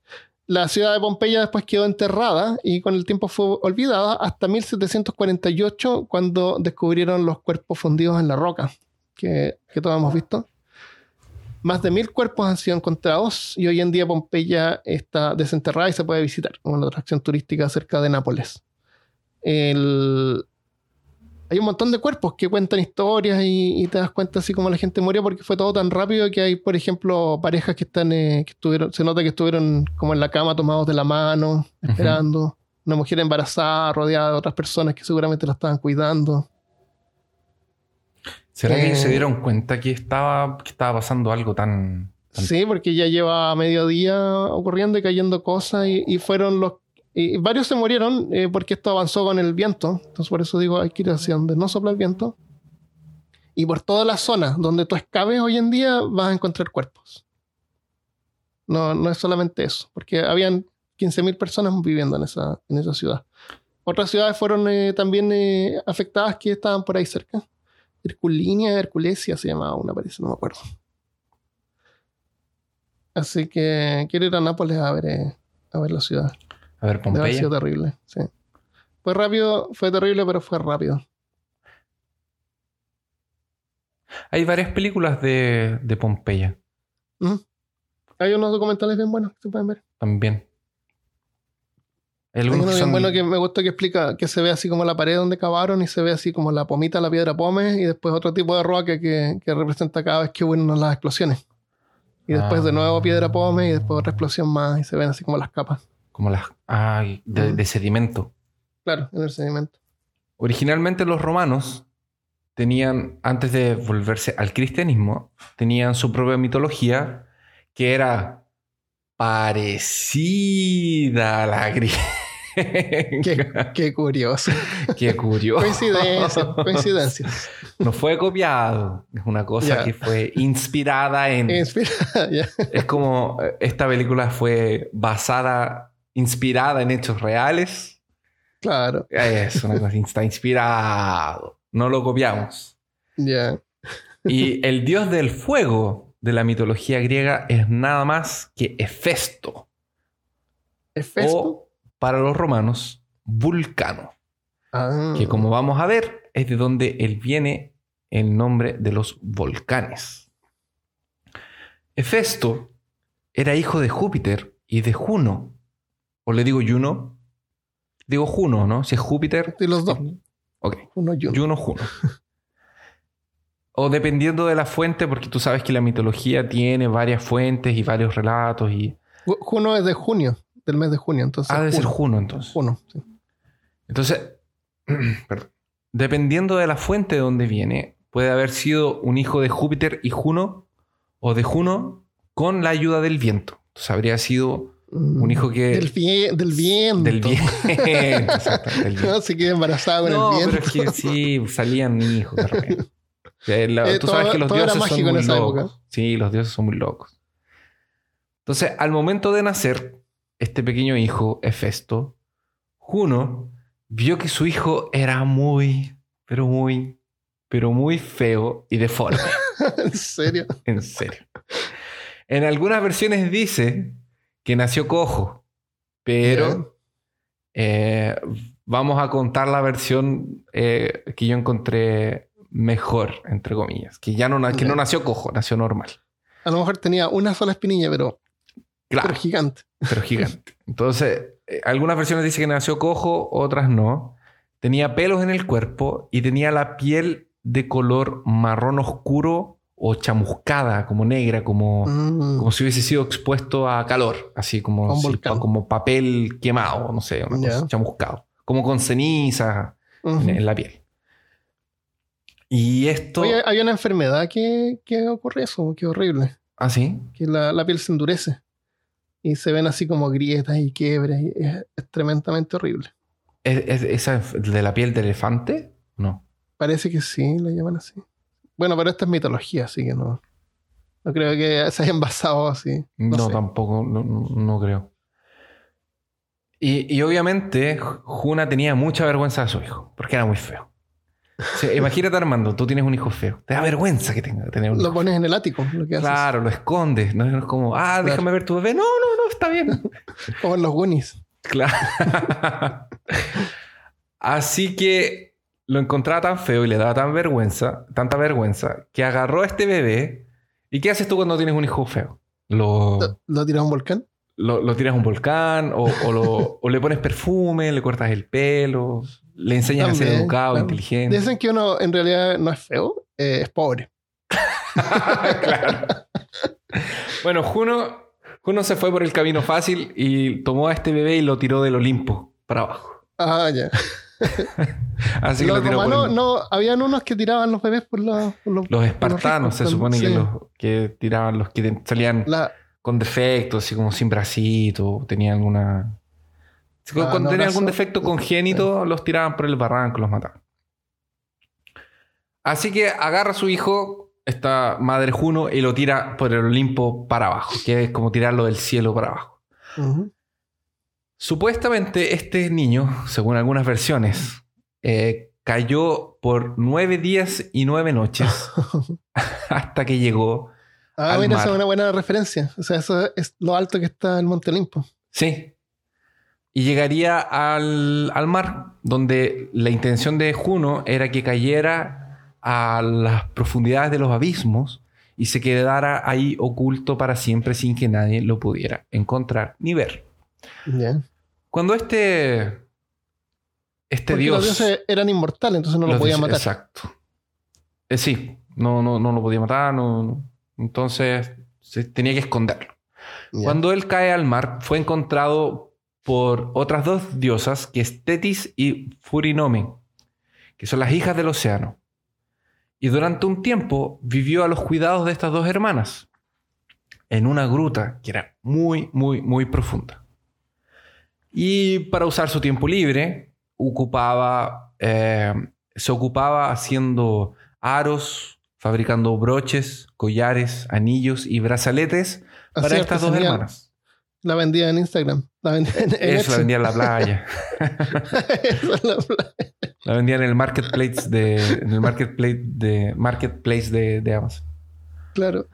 La ciudad de Pompeya después quedó enterrada y con el tiempo fue olvidada hasta 1748 cuando descubrieron los cuerpos fundidos en la roca, que, que todos hemos visto. Más de mil cuerpos han sido encontrados y hoy en día Pompeya está desenterrada y se puede visitar como una atracción turística cerca de Nápoles. El, hay un montón de cuerpos que cuentan historias y, y te das cuenta así como la gente murió porque fue todo tan rápido que hay, por ejemplo, parejas que están, eh, que estuvieron, se nota que estuvieron como en la cama tomados de la mano, esperando. Una mujer embarazada, rodeada de otras personas que seguramente la estaban cuidando. ¿Será que Eh. se dieron cuenta que estaba, que estaba pasando algo tan... tan- Sí, porque ya lleva mediodía ocurriendo y cayendo cosas y, y fueron los... Y varios se murieron eh, porque esto avanzó con el viento. Entonces por eso digo, hay que ir hacia donde no sopla el viento. Y por toda la zona donde tú excaves hoy en día vas a encontrar cuerpos. No, no es solamente eso, porque habían 15.000 personas viviendo en esa, en esa ciudad. Otras ciudades fueron eh, también afectadas que estaban por ahí cerca. Herculinia, Herculesia se llamaba una, parece, no me acuerdo. Así que quiero ir a Nápoles a ver, eh, a ver la ciudad. A ver, Debe haber Pompeya. sido terrible, sí. Fue rápido, fue terrible, pero fue rápido. Hay varias películas de, de Pompeya. Hay unos documentales bien buenos que se pueden ver. también. Hay algunos uno que son... bueno que me gustó que explica que se ve así como la pared donde cavaron y se ve así como la pomita, la piedra pómez y después otro tipo de roca que, que representa cada vez que hubo las explosiones. Y después de Ah. nuevo piedra pómez y después otra explosión más y se ven así como las capas. Como las... De, Ujú. de sedimento. Claro, en el sedimento. Originalmente los romanos tenían, antes de volverse al cristianismo, tenían su propia mitología que era parecida a la griega. Qué, qué curioso. Qué curioso. Coincidencia, coincidencia. No fue copiado. Es una cosa que fue inspirada en... Inspira, ya. Es como eh, esta película fue basada, inspirada en hechos reales. Claro, Es una cosa, está inspirado. No lo copiamos. ya. Y el dios del fuego de la mitología griega es nada más que Hefesto. Hefesto. O para los romanos, Vulcano. Ah. Que como vamos a ver, es de donde él viene el nombre de los volcanes. Hefesto era hijo de Júpiter y de Juno. ¿O le digo Juno? Digo Juno, ¿no? Si es Júpiter. Sí, los dos. Ok. Uno y uno. Juno, Juno. o dependiendo de la fuente, porque tú sabes que la mitología tiene varias fuentes y varios relatos y... Ju- Juno es de junio, del mes de junio, entonces. Ah, debe ser Juno. Juno entonces. Juno, sí. Entonces, perdón. dependiendo de la fuente de donde viene, puede haber sido un hijo de Júpiter y Juno o de Juno con la ayuda del viento. Entonces habría sido un hijo que... Del, del viento. Del viento. Del viento. No se queda embarazada con No, el viento. pero es que sí, salían hijos de repente. Eh, la- Eh, tú todo- sabes que los dioses son muy locos. época. Sí, los dioses son muy locos. Entonces, al momento de nacer, este pequeño hijo, Hefesto, Juno, vio que su hijo era muy, pero muy, pero muy feo y deforme. en serio. en serio. En algunas versiones dice que nació cojo, pero eh, vamos a contar la versión eh, que yo encontré mejor, entre comillas, que ya no, que Ya. no nació cojo, nació normal. A lo mejor tenía una sola espinilla, pero, Claro, pero gigante. pero gigante. Entonces, eh, algunas versiones dicen que nació cojo, otras no. Tenía pelos en el cuerpo y tenía la piel de color marrón oscuro o chamuscada, como negra, como, Mm. como si hubiese sido expuesto a calor, así como, si- como papel quemado, no sé, una cosa, chamuscado, como con ceniza en la piel. Y esto, Oye, hay una enfermedad que, que ocurre eso, que horrible. ¿ah, sí? Que la, la piel se endurece. Y se ven así como grietas y quiebres. y es, es tremendamente horrible. ¿Es, es- esa de la piel de elefante? No. Parece que sí, lo llaman así. Bueno, pero esta es mitología, así que no. No creo que se hayan basado así. No, No, sé. tampoco, no, no- no creo. Y, y obviamente Juna tenía mucha vergüenza de su hijo, porque era muy feo. Imagínate Armando, tú tienes un hijo feo. Te da vergüenza que tenga tener un Lo hijo. pones en el ático, lo que haces. Claro, lo escondes. No es como, ah, Claro. déjame ver tu bebé. No, no, no, está bien. Como en los Goonies. Claro. Así que lo encontraba tan feo y le daba tan vergüenza, tanta vergüenza, que agarró a este bebé. ¿Y qué haces tú cuando tienes un hijo feo? Lo, Lo, lo tiras a un volcán. Lo, lo tiras a un volcán o, o lo- o le pones perfume, le cortas el pelo, le enseñas a ser educado, claro. inteligente. Dicen que uno en realidad no es feo, eh, es pobre. Claro. Bueno, Juno, Juno se fue por el camino fácil y tomó a este bebé y lo tiró del Olimpo para abajo. Ah, ya. Así que Los lo tiró por romanos, el- no, habían unos que tiraban los bebés por, la- por los, Los espartanos se supone que los que tiraban los que salían la- con defectos, así como sin bracito, tenían alguna. Ah, cuando no, brazo. algún defecto congénito, los tiraban por el barranco, los mataban. Así que agarra a su hijo, esta madre Juno, y lo tira por el Olimpo para abajo, que es como tirarlo del cielo para abajo. Supuestamente este niño, según algunas versiones, eh, cayó por nueve días y nueve noches hasta que llegó Ah, mira, esa es una buena referencia. O sea, eso es lo alto que está el Monte Olimpo. Sí. Y llegaría al, al mar, donde la intención de Juno era que cayera a las profundidades de los abismos y se quedara ahí oculto para siempre sin que nadie lo pudiera encontrar ni ver. Ya. Cuando este, este Porque los dios... dioses eran inmortales, entonces no lo podía dioses- matar. Exacto. Eh, sí, no, no, no lo podía matar, no- no. Entonces se tenía que esconderlo. Cuando él cae al mar, fue encontrado por otras dos diosas, que es Tetis y Furinome, que son las hijas del océano. Y durante un tiempo vivió a los cuidados de estas dos hermanas, en una gruta que era muy, muy, muy profunda. Y para usar su tiempo libre, ocupaba, eh, se ocupaba haciendo aros, fabricando broches, collares, anillos y brazaletes para Hacía estas dos hermanas. La vendía en Instagram. La vendía en, en Eso la vendía en la playa. Esa es la pla- La vendía en el marketplace de, en el marketplace de, marketplace de, de Amazon. claro.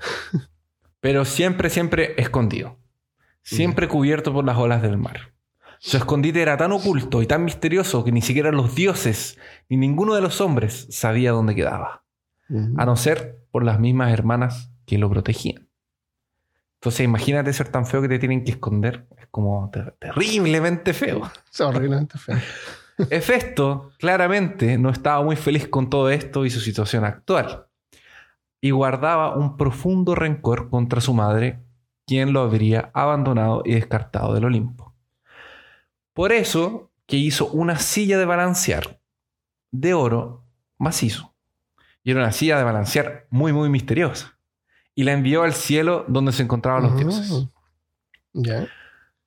Pero siempre, siempre escondido. Siempre cubierto por las olas del mar. Su escondite era tan oculto y tan misterioso que ni siquiera los dioses ni ninguno de los hombres sabía dónde quedaba. A no ser por las mismas hermanas que lo protegían. Entonces imagínate ser tan feo que te tienen que esconder. Es como ter- terriblemente feo. Es horriblemente feo. Hefesto claramente no estaba muy feliz con todo esto y su situación actual. Y guardaba un profundo rencor contra su madre, quien lo habría abandonado y descartado del Olimpo. Por eso que hizo una silla de balancear de oro macizo. Y era una silla de balancear muy, muy misteriosa. Y la envió al cielo donde se encontraban los dioses. Ya.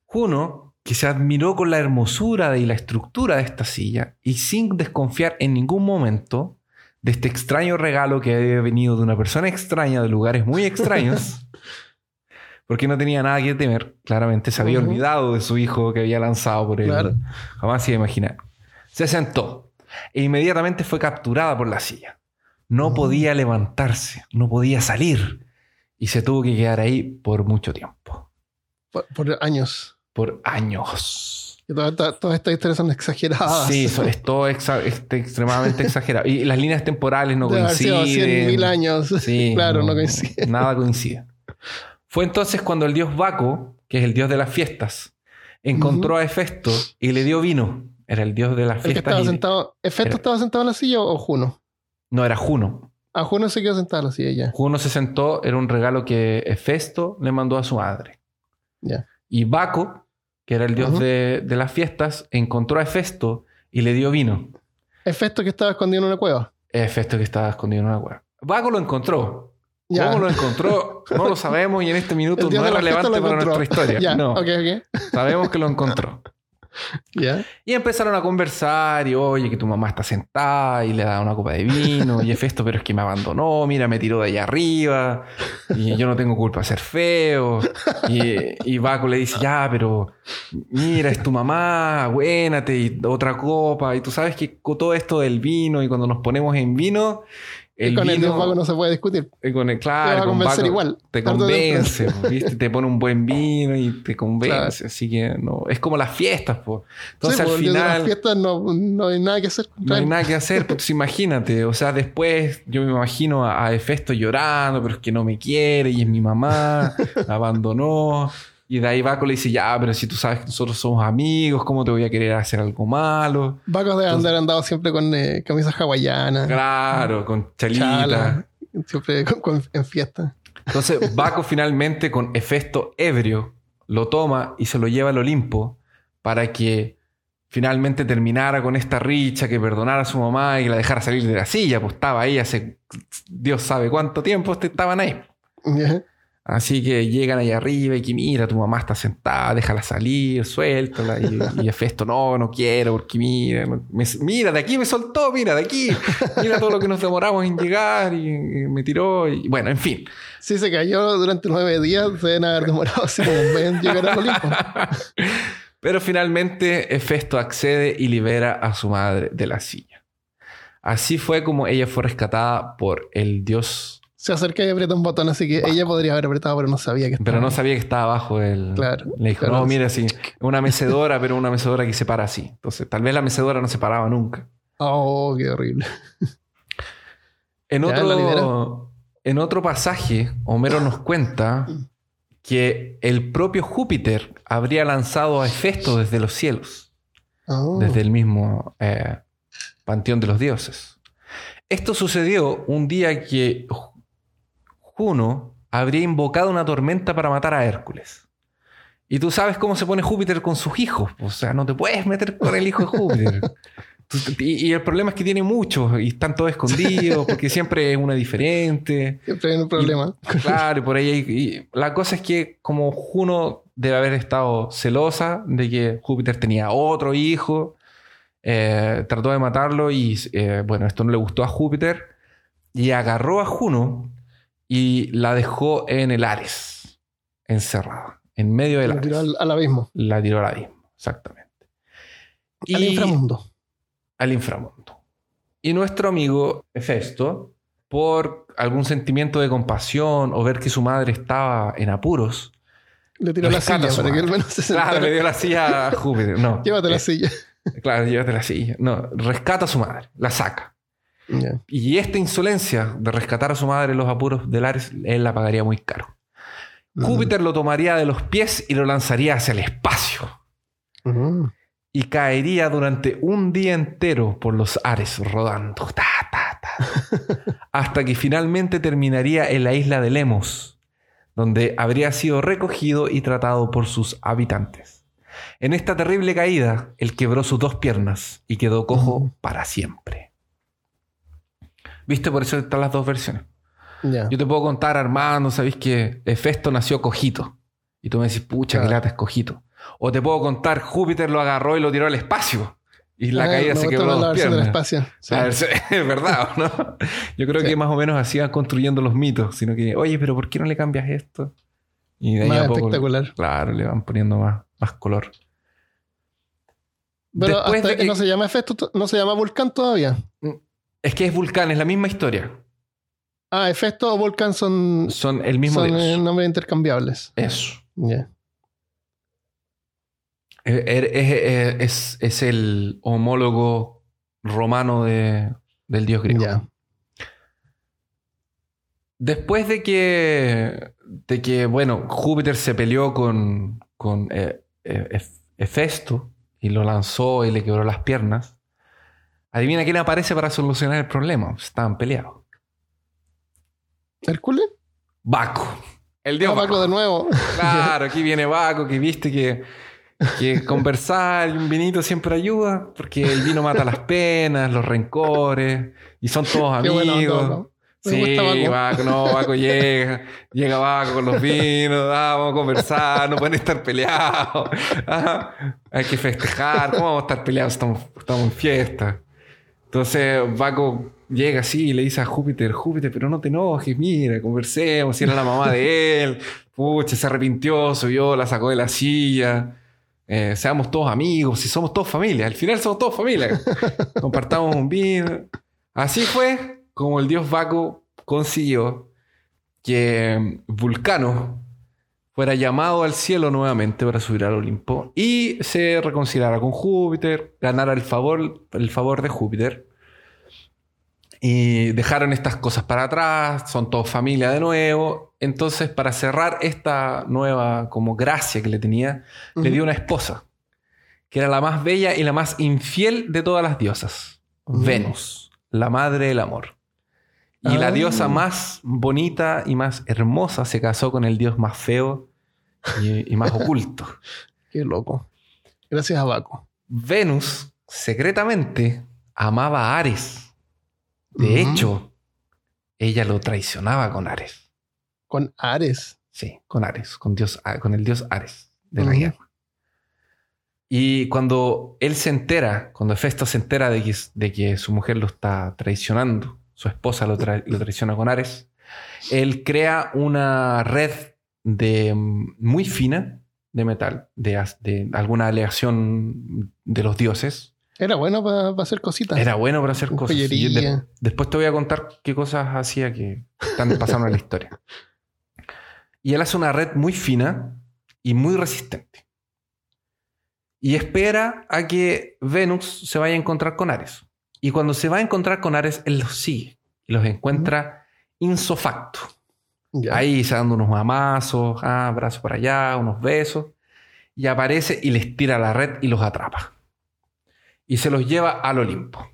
Juno, que se admiró con la hermosura y la estructura de esta silla y sin desconfiar en ningún momento de este extraño regalo que había venido de una persona extraña de lugares muy extraños, porque no tenía nada que temer, claramente se había olvidado de su hijo que había lanzado por él. Claro. Jamás se iba a imaginar. Se sentó e inmediatamente fue capturada por la silla. No Ujú. podía levantarse, no podía salir y se tuvo que quedar ahí por mucho tiempo Por, por años. por años. Y todas estas todas estas historias son exageradas. Sí, eso es todo exa- este, extremadamente exagerado. Y las líneas temporales no Debe haber sido coinciden. 100.000 años. Sí, claro, no, coincide. Nada coincide. Fue entonces cuando el dios Baco, que es el dios de las fiestas, encontró a Hefesto y le dio vino. Era el dios de las El que fiestas. estaba y- sentado. ¿Efecto Era- estaba sentado en la silla o Juno? No, era Juno. Ah, Juno se quedó sentado en la silla ya. Juno se sentó, era un regalo que Hefesto le mandó a su madre. Ya. Y Baco, que era el dios de, de las fiestas, encontró a Hefesto y le dio vino. Efecto que estaba escondido en una cueva. Hefesto que estaba escondido en una cueva. Baco lo encontró. Ya. ¿Cómo lo encontró? No lo sabemos y en este minuto no es relevante para nuestra historia. ya, no, ok, ok. sabemos que lo encontró. Ya. Y empezaron a conversar y oye que tu mamá está sentada y le da una copa de vino y Hefesto pero es que me abandonó, mira me tiró de allá arriba y yo no tengo culpa de ser feo y, y Baco le dice ya pero mira es tu mamá, buénate y otra copa y tú sabes que todo esto del vino y cuando nos ponemos en vino el y con el vino dios vago no se puede discutir. con el, claro, Te va a con convencer Baco igual, Te convence, ¿viste? Te pone un buen vino y te convence. Claro. Así que no. Es como las fiestas, pues. Entonces Sí, al pues, el de las final fiestas no, no hay nada que hacer. no hay nada que hacer. Pues imagínate. O sea, después yo me imagino a, a llorando, pero es que no me quiere y es mi mamá, la abandonó. Y de ahí Baco le dice, ya, pero si tú sabes que nosotros somos amigos, ¿cómo te voy a querer hacer algo malo? Vacos de andar andado siempre con eh, camisas hawaianas. Claro, con chalita. Chala, siempre con- con- en fiesta. Entonces Baco finalmente con Hefesto ebrio lo toma y se lo lleva al Olimpo para que finalmente terminara con esta richa, que perdonara a su mamá y que la dejara salir de la silla, pues estaba ahí hace Dios sabe cuánto tiempo estaban ahí. Así que llegan ahí arriba y que mira, tu mamá está sentada, déjala salir, suéltala. Y, y Hefesto, no, no quiero, porque mira, me- mira, de aquí me soltó, mira, de aquí. Mira todo lo que nos demoramos en llegar y, y me tiró. Y bueno, en fin. Sí, se cayó durante nueve días. Se deben haber demorado así como un mes en llegar al Olimpo. Pero finalmente Hefesto accede y libera a su madre de la silla. Así fue como ella fue rescatada por el dios, Se acerca y aprieta un botón, así que ella podría haber apretado, pero no sabía que pero estaba. no sabía que estaba abajo el... Claro, Le dijo, claro. no, mira, sí, una mecedora, pero una mecedora que se para así. Entonces, tal vez la mecedora no se paraba nunca. Oh, qué horrible. En otro, en otro pasaje, Homero nos cuenta que el propio Júpiter habría lanzado a Hefesto desde los cielos. Oh. desde el mismo eh, panteón de los dioses. Esto sucedió un día que Juno habría invocado una tormenta para matar a Hércules. Y tú sabes cómo se pone Júpiter con sus hijos. O sea, no te puedes meter con el hijo de Júpiter. Y, y el problema es que tiene muchos y están todos escondidos porque siempre es una diferente. Siempre hay un problema. Claro, y por ahí. hay- y la cosa es que, como Juno debe haber estado celosa de que Júpiter tenía otro hijo, eh, trató de matarlo y, eh, bueno, esto no le gustó a Júpiter y agarró a Juno y la dejó en el Ares, encerrada, en medio del Lo tiró al, al abismo, La tiró al abismo, exactamente. al inframundo. al inframundo. Y nuestro amigo Hefesto, por algún sentimiento de compasión o ver que su madre estaba en apuros, Le tiró la silla para que madre. al menos se claro, le dio la silla a Júpiter. No, Llévate la Eh, silla. Claro, llévate la silla. No, rescata a su madre, la saca. Y esta insolencia de rescatar a su madre en los apuros del Ares, él la pagaría muy caro. Júpiter lo tomaría de los pies y lo lanzaría hacia el espacio. Y caería durante un día entero por los ares rodando ta, ta, ta, hasta que finalmente terminaría en la isla de Lemos, donde habría sido recogido y tratado por sus habitantes. En esta terrible caída, él quebró sus dos piernas y quedó cojo para siempre. ¿Viste? Por eso están las dos versiones. Ya. Yo te puedo contar, Armando, sabéis que Hefesto nació cojito. Y tú me decís, pucha, Claro. que lata es cojito. O te puedo contar, Júpiter lo agarró y lo tiró al espacio. Y la Ah, caída me se quebró dos versión del piernas. espacio. Sí. Ver, Es verdad, ¿o ¿no? Yo creo Sí. que más o menos así van construyendo los mitos. Sino que, oye, pero ¿por qué no le cambias esto? Y de ahí Más a poco, espectacular. claro, le van poniendo más, más color. Pero Después hasta de que que- no se llama Hefesto, no se llama Volcán todavía. Es que es Vulcán, es la misma historia. Ah, Hefesto o Volcán son, Son el mismo son dios. eh, nombres intercambiables. Eso. Eh, er- Es, es- es- el homólogo romano de- del dios griego. Ya. Después de que, de que, bueno, Júpiter se peleó con, con eh, eh, Hef- Hefesto y lo lanzó y le quebró las piernas, adivina quién aparece para solucionar el problema. Estaban peleados. ¿Hércules? Baco. El dios Ah, Baco de nuevo. Claro, aquí viene Baco, que viste que, que conversar y un vinito siempre ayuda, porque el vino mata las penas, los rencores, y son todos Qué amigos. ¿no? Sí, gusta Baco. Baco, no, Baco llega, llega Baco con los vinos, ah, vamos a conversar, no pueden estar peleados, ah, hay que festejar, ¿cómo vamos a estar peleados? Estamos, estamos en fiesta. Entonces Baco llega así y le dice a Júpiter, Júpiter, pero no te enojes, mira, conversemos, si era la mamá de él, pucha, se arrepintió, subió, la sacó de la silla, eh, seamos todos amigos, si somos todos familia, al final somos todos familia, compartamos un vino. Así fue como el dios Baco consiguió que Vulcano fuera llamado al cielo nuevamente para subir al Olimpo y se reconciliara con Júpiter, ganara el favor, el favor de Júpiter. Y dejaron estas cosas para atrás, son todos familia de nuevo. Entonces, para cerrar esta nueva como gracia que le tenía, le dio una esposa, que era la más bella y la más infiel de todas las diosas. Venus, la madre del amor. Y la Ah. diosa más bonita y más hermosa se casó con el dios más feo y, y más oculto. Qué loco. Gracias a Baco. Venus secretamente amaba a Ares. De hecho, ella lo traicionaba con Ares. Con Ares. Sí, con Ares, con, dios, con el dios Ares de la guerra. Y cuando él se entera, cuando Hefesto se entera de que, de que su mujer lo está traicionando, su esposa lo, tra- lo traiciona con Ares, él crea una red de, mm, muy fina de metal, de, alguna aleación de los dioses. Era bueno para hacer cositas. Era bueno para hacer cosas. De- después te voy a contar qué cosas hacía que están pasando en la historia. Y él hace una red muy fina y muy resistente. Y espera a que Venus se vaya a encontrar con Ares. Y cuando se va a encontrar con Ares, él los sigue y los encuentra insofacto. Ahí se dando unos mamazos, ah, abrazos para allá, unos besos. Y aparece y les tira la red y los atrapa. Y se los lleva al Olimpo.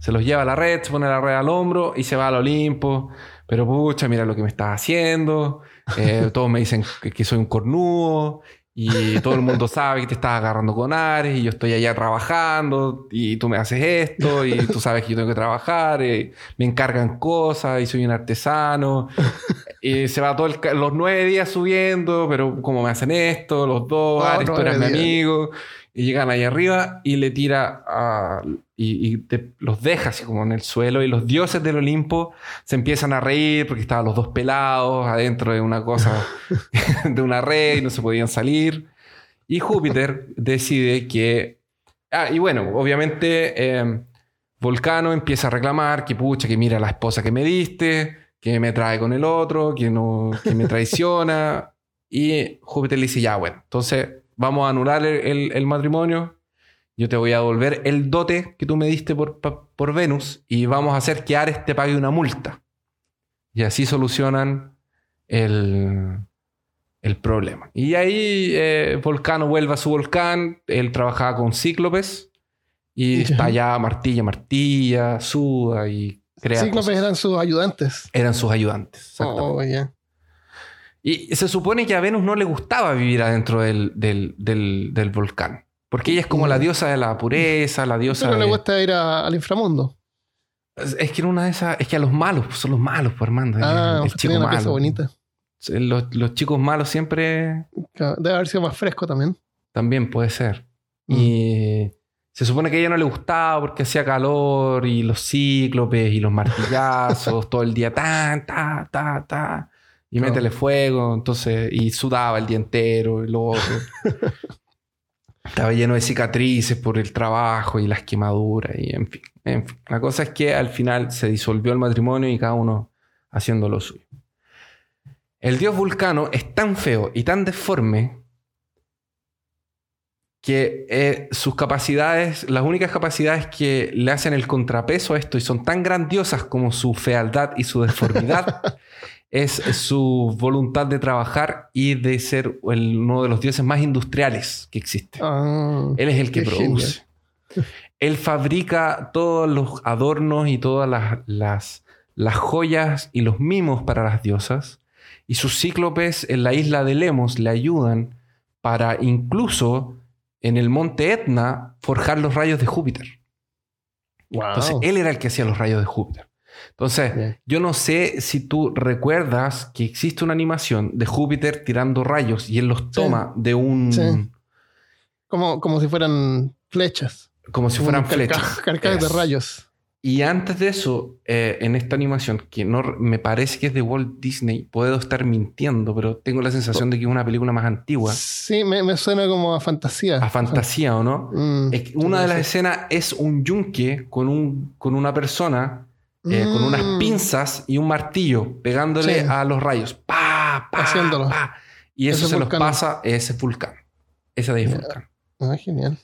Se los lleva a la red, se pone la red al hombro y se va al Olimpo. Pero pucha, mira lo que me estás haciendo. Eh, todos me dicen que, que soy un cornudo. Y todo el mundo sabe que te estás agarrando con Ares. Y yo estoy allá trabajando. Y tú me haces esto. Y tú sabes que yo tengo que trabajar. y me encargan cosas. Y soy un artesano. Y se va todo el los nueve días subiendo, pero como me hacen esto, los dos, Ares, tú eres mi amigo. Y llegan ahí arriba y le tira a- y, y te- los deja así como en el suelo. Y los dioses del Olimpo se empiezan a reír porque estaban los dos pelados adentro de una cosa, de una red y no se podían salir. Y Júpiter decide que. Ah, y bueno, obviamente eh, Volcano empieza a reclamar que pucha, que mira la esposa que me diste, que me trae con el otro, que, no, que me traiciona. y Júpiter le dice, ya, bueno, entonces vamos a anular el, el- el matrimonio. Yo te voy a devolver el dote que tú me diste por, por Venus y vamos a hacer que Ares te pague una multa. Y así solucionan el, el problema. Y ahí eh, Volcano vuelve a su volcán. Él trabajaba con Cíclopes. Y está allá, martilla, martilla, suda y crea Cíclopes cosas. eran sus ayudantes. Eran sus ayudantes. Oh. Y se supone que a Venus no le gustaba vivir adentro del, del, del- del volcán. Porque ella es como la diosa de la pureza, la diosa Pero de... le gusta ir a- al inframundo. Es que era una de esas... Es que a los malos, son los malos, pues, Armando. El- Ah, el, chico una malo. pieza bonita. Los, los chicos malos siempre Debe haber sido más fresco también. también puede ser. Mm. Y se supone que a ella no le gustaba porque hacía calor y los cíclopes y los martillazos todo el día, ta, ta, ta, ta. Y Claro. métele fuego, entonces, y sudaba el día entero y luego estaba lleno de cicatrices por el trabajo y las quemaduras y en fin. La cosa es que al final se disolvió el matrimonio y cada uno haciendo lo suyo. El dios Vulcano es tan feo y tan deforme que eh, sus capacidades, las únicas capacidades que le hacen el contrapeso a esto y son tan grandiosas como su fealdad y su deformidad, es su voluntad de trabajar y de ser el- uno de los dioses más industriales que existe. Ah, Él es el que produce. Él fabrica todos los adornos y todas las, las, las joyas y los mimos para las diosas, y sus cíclopes en la isla de Lemos le ayudan para incluso en el monte Etna forjar los rayos de Júpiter. Wow. Entonces, él era el que hacía los rayos de Júpiter. Entonces, Bien. yo no sé si tú recuerdas que existe una animación de Júpiter tirando rayos y él los toma de un... Sí. como, como si fueran flechas. como si fueran Como flechas. Carcajes de rayos. Y antes de eso, eh, en esta animación, que no me parece que es de Walt Disney, puedo estar mintiendo, pero tengo la sensación de que es una película más antigua. Sí, me, me suena como a fantasía. A fantasía, ¿o no? Mm, Es que una de las escenas es un yunque con, un, con una persona eh, con unas Mm. pinzas y un martillo pegándole Sí. a los rayos. ¡Pa! ¡Pa! Haciéndolo. pa. Y eso Ese se los pasa ese vulcán. Ese de vulcán. Ah, genial.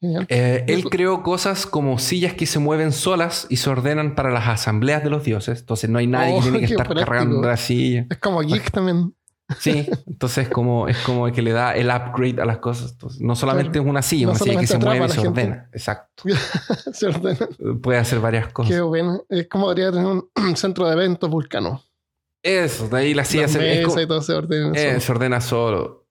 Genial. Eh, él creó cosas como sillas que se mueven solas y se ordenan para las asambleas de los dioses. Entonces no hay nadie Oh, que tiene que estar práctico. cargando la silla. Es como geek también. Sí, entonces es como, es como que le da el upgrade a las cosas. Entonces, no solamente Claro. es una silla, No una silla que se mueve y se gente. ordena. Exacto. Se ordena. Puede hacer varias cosas. Qué bueno. Es como debería tener un centro de eventos vulcano. Eso, de ahí la silla se, es como- y todo se ordena. eh, solo. se ordena solo.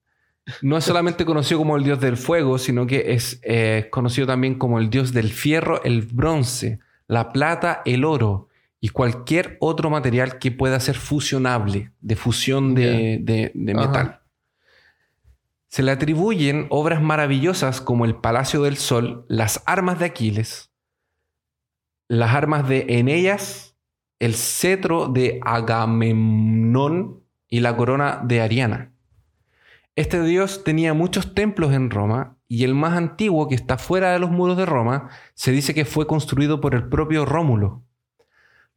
No es solamente conocido como el dios del fuego, sino que es eh, conocido también como el dios del fierro, el bronce, la plata, el oro y cualquier otro material que pueda ser fusionable, de fusión de, de- de Ajá. metal. Se le atribuyen obras maravillosas como el Palacio del Sol, las armas de Aquiles, las armas de Eneas, el cetro de Agamemnón y la corona de Ariana. Este dios tenía muchos templos en Roma y el más antiguo, que está fuera de los muros de Roma, se dice que fue construido por el propio Rómulo.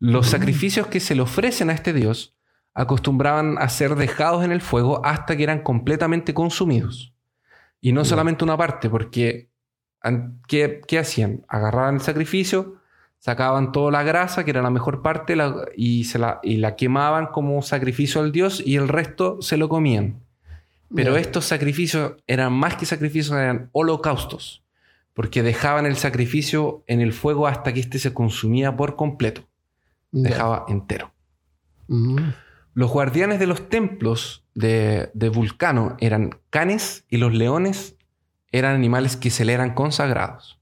Los sacrificios que se le ofrecen a este dios acostumbraban a ser dejados en el fuego hasta que eran completamente consumidos. Y no solamente una parte, porque ¿qué, qué hacían? Agarraban el sacrificio, sacaban toda la grasa, que era la mejor parte, la- y, se la, y la quemaban como sacrificio al dios y el resto se lo comían. Pero estos sacrificios eran más que sacrificios, eran holocaustos, porque dejaban el sacrificio en el fuego hasta que éste se consumía por completo, Dejaba entero. Mm. Los guardianes de los templos de, de Vulcano eran canes y los leones eran animales que se le eran consagrados.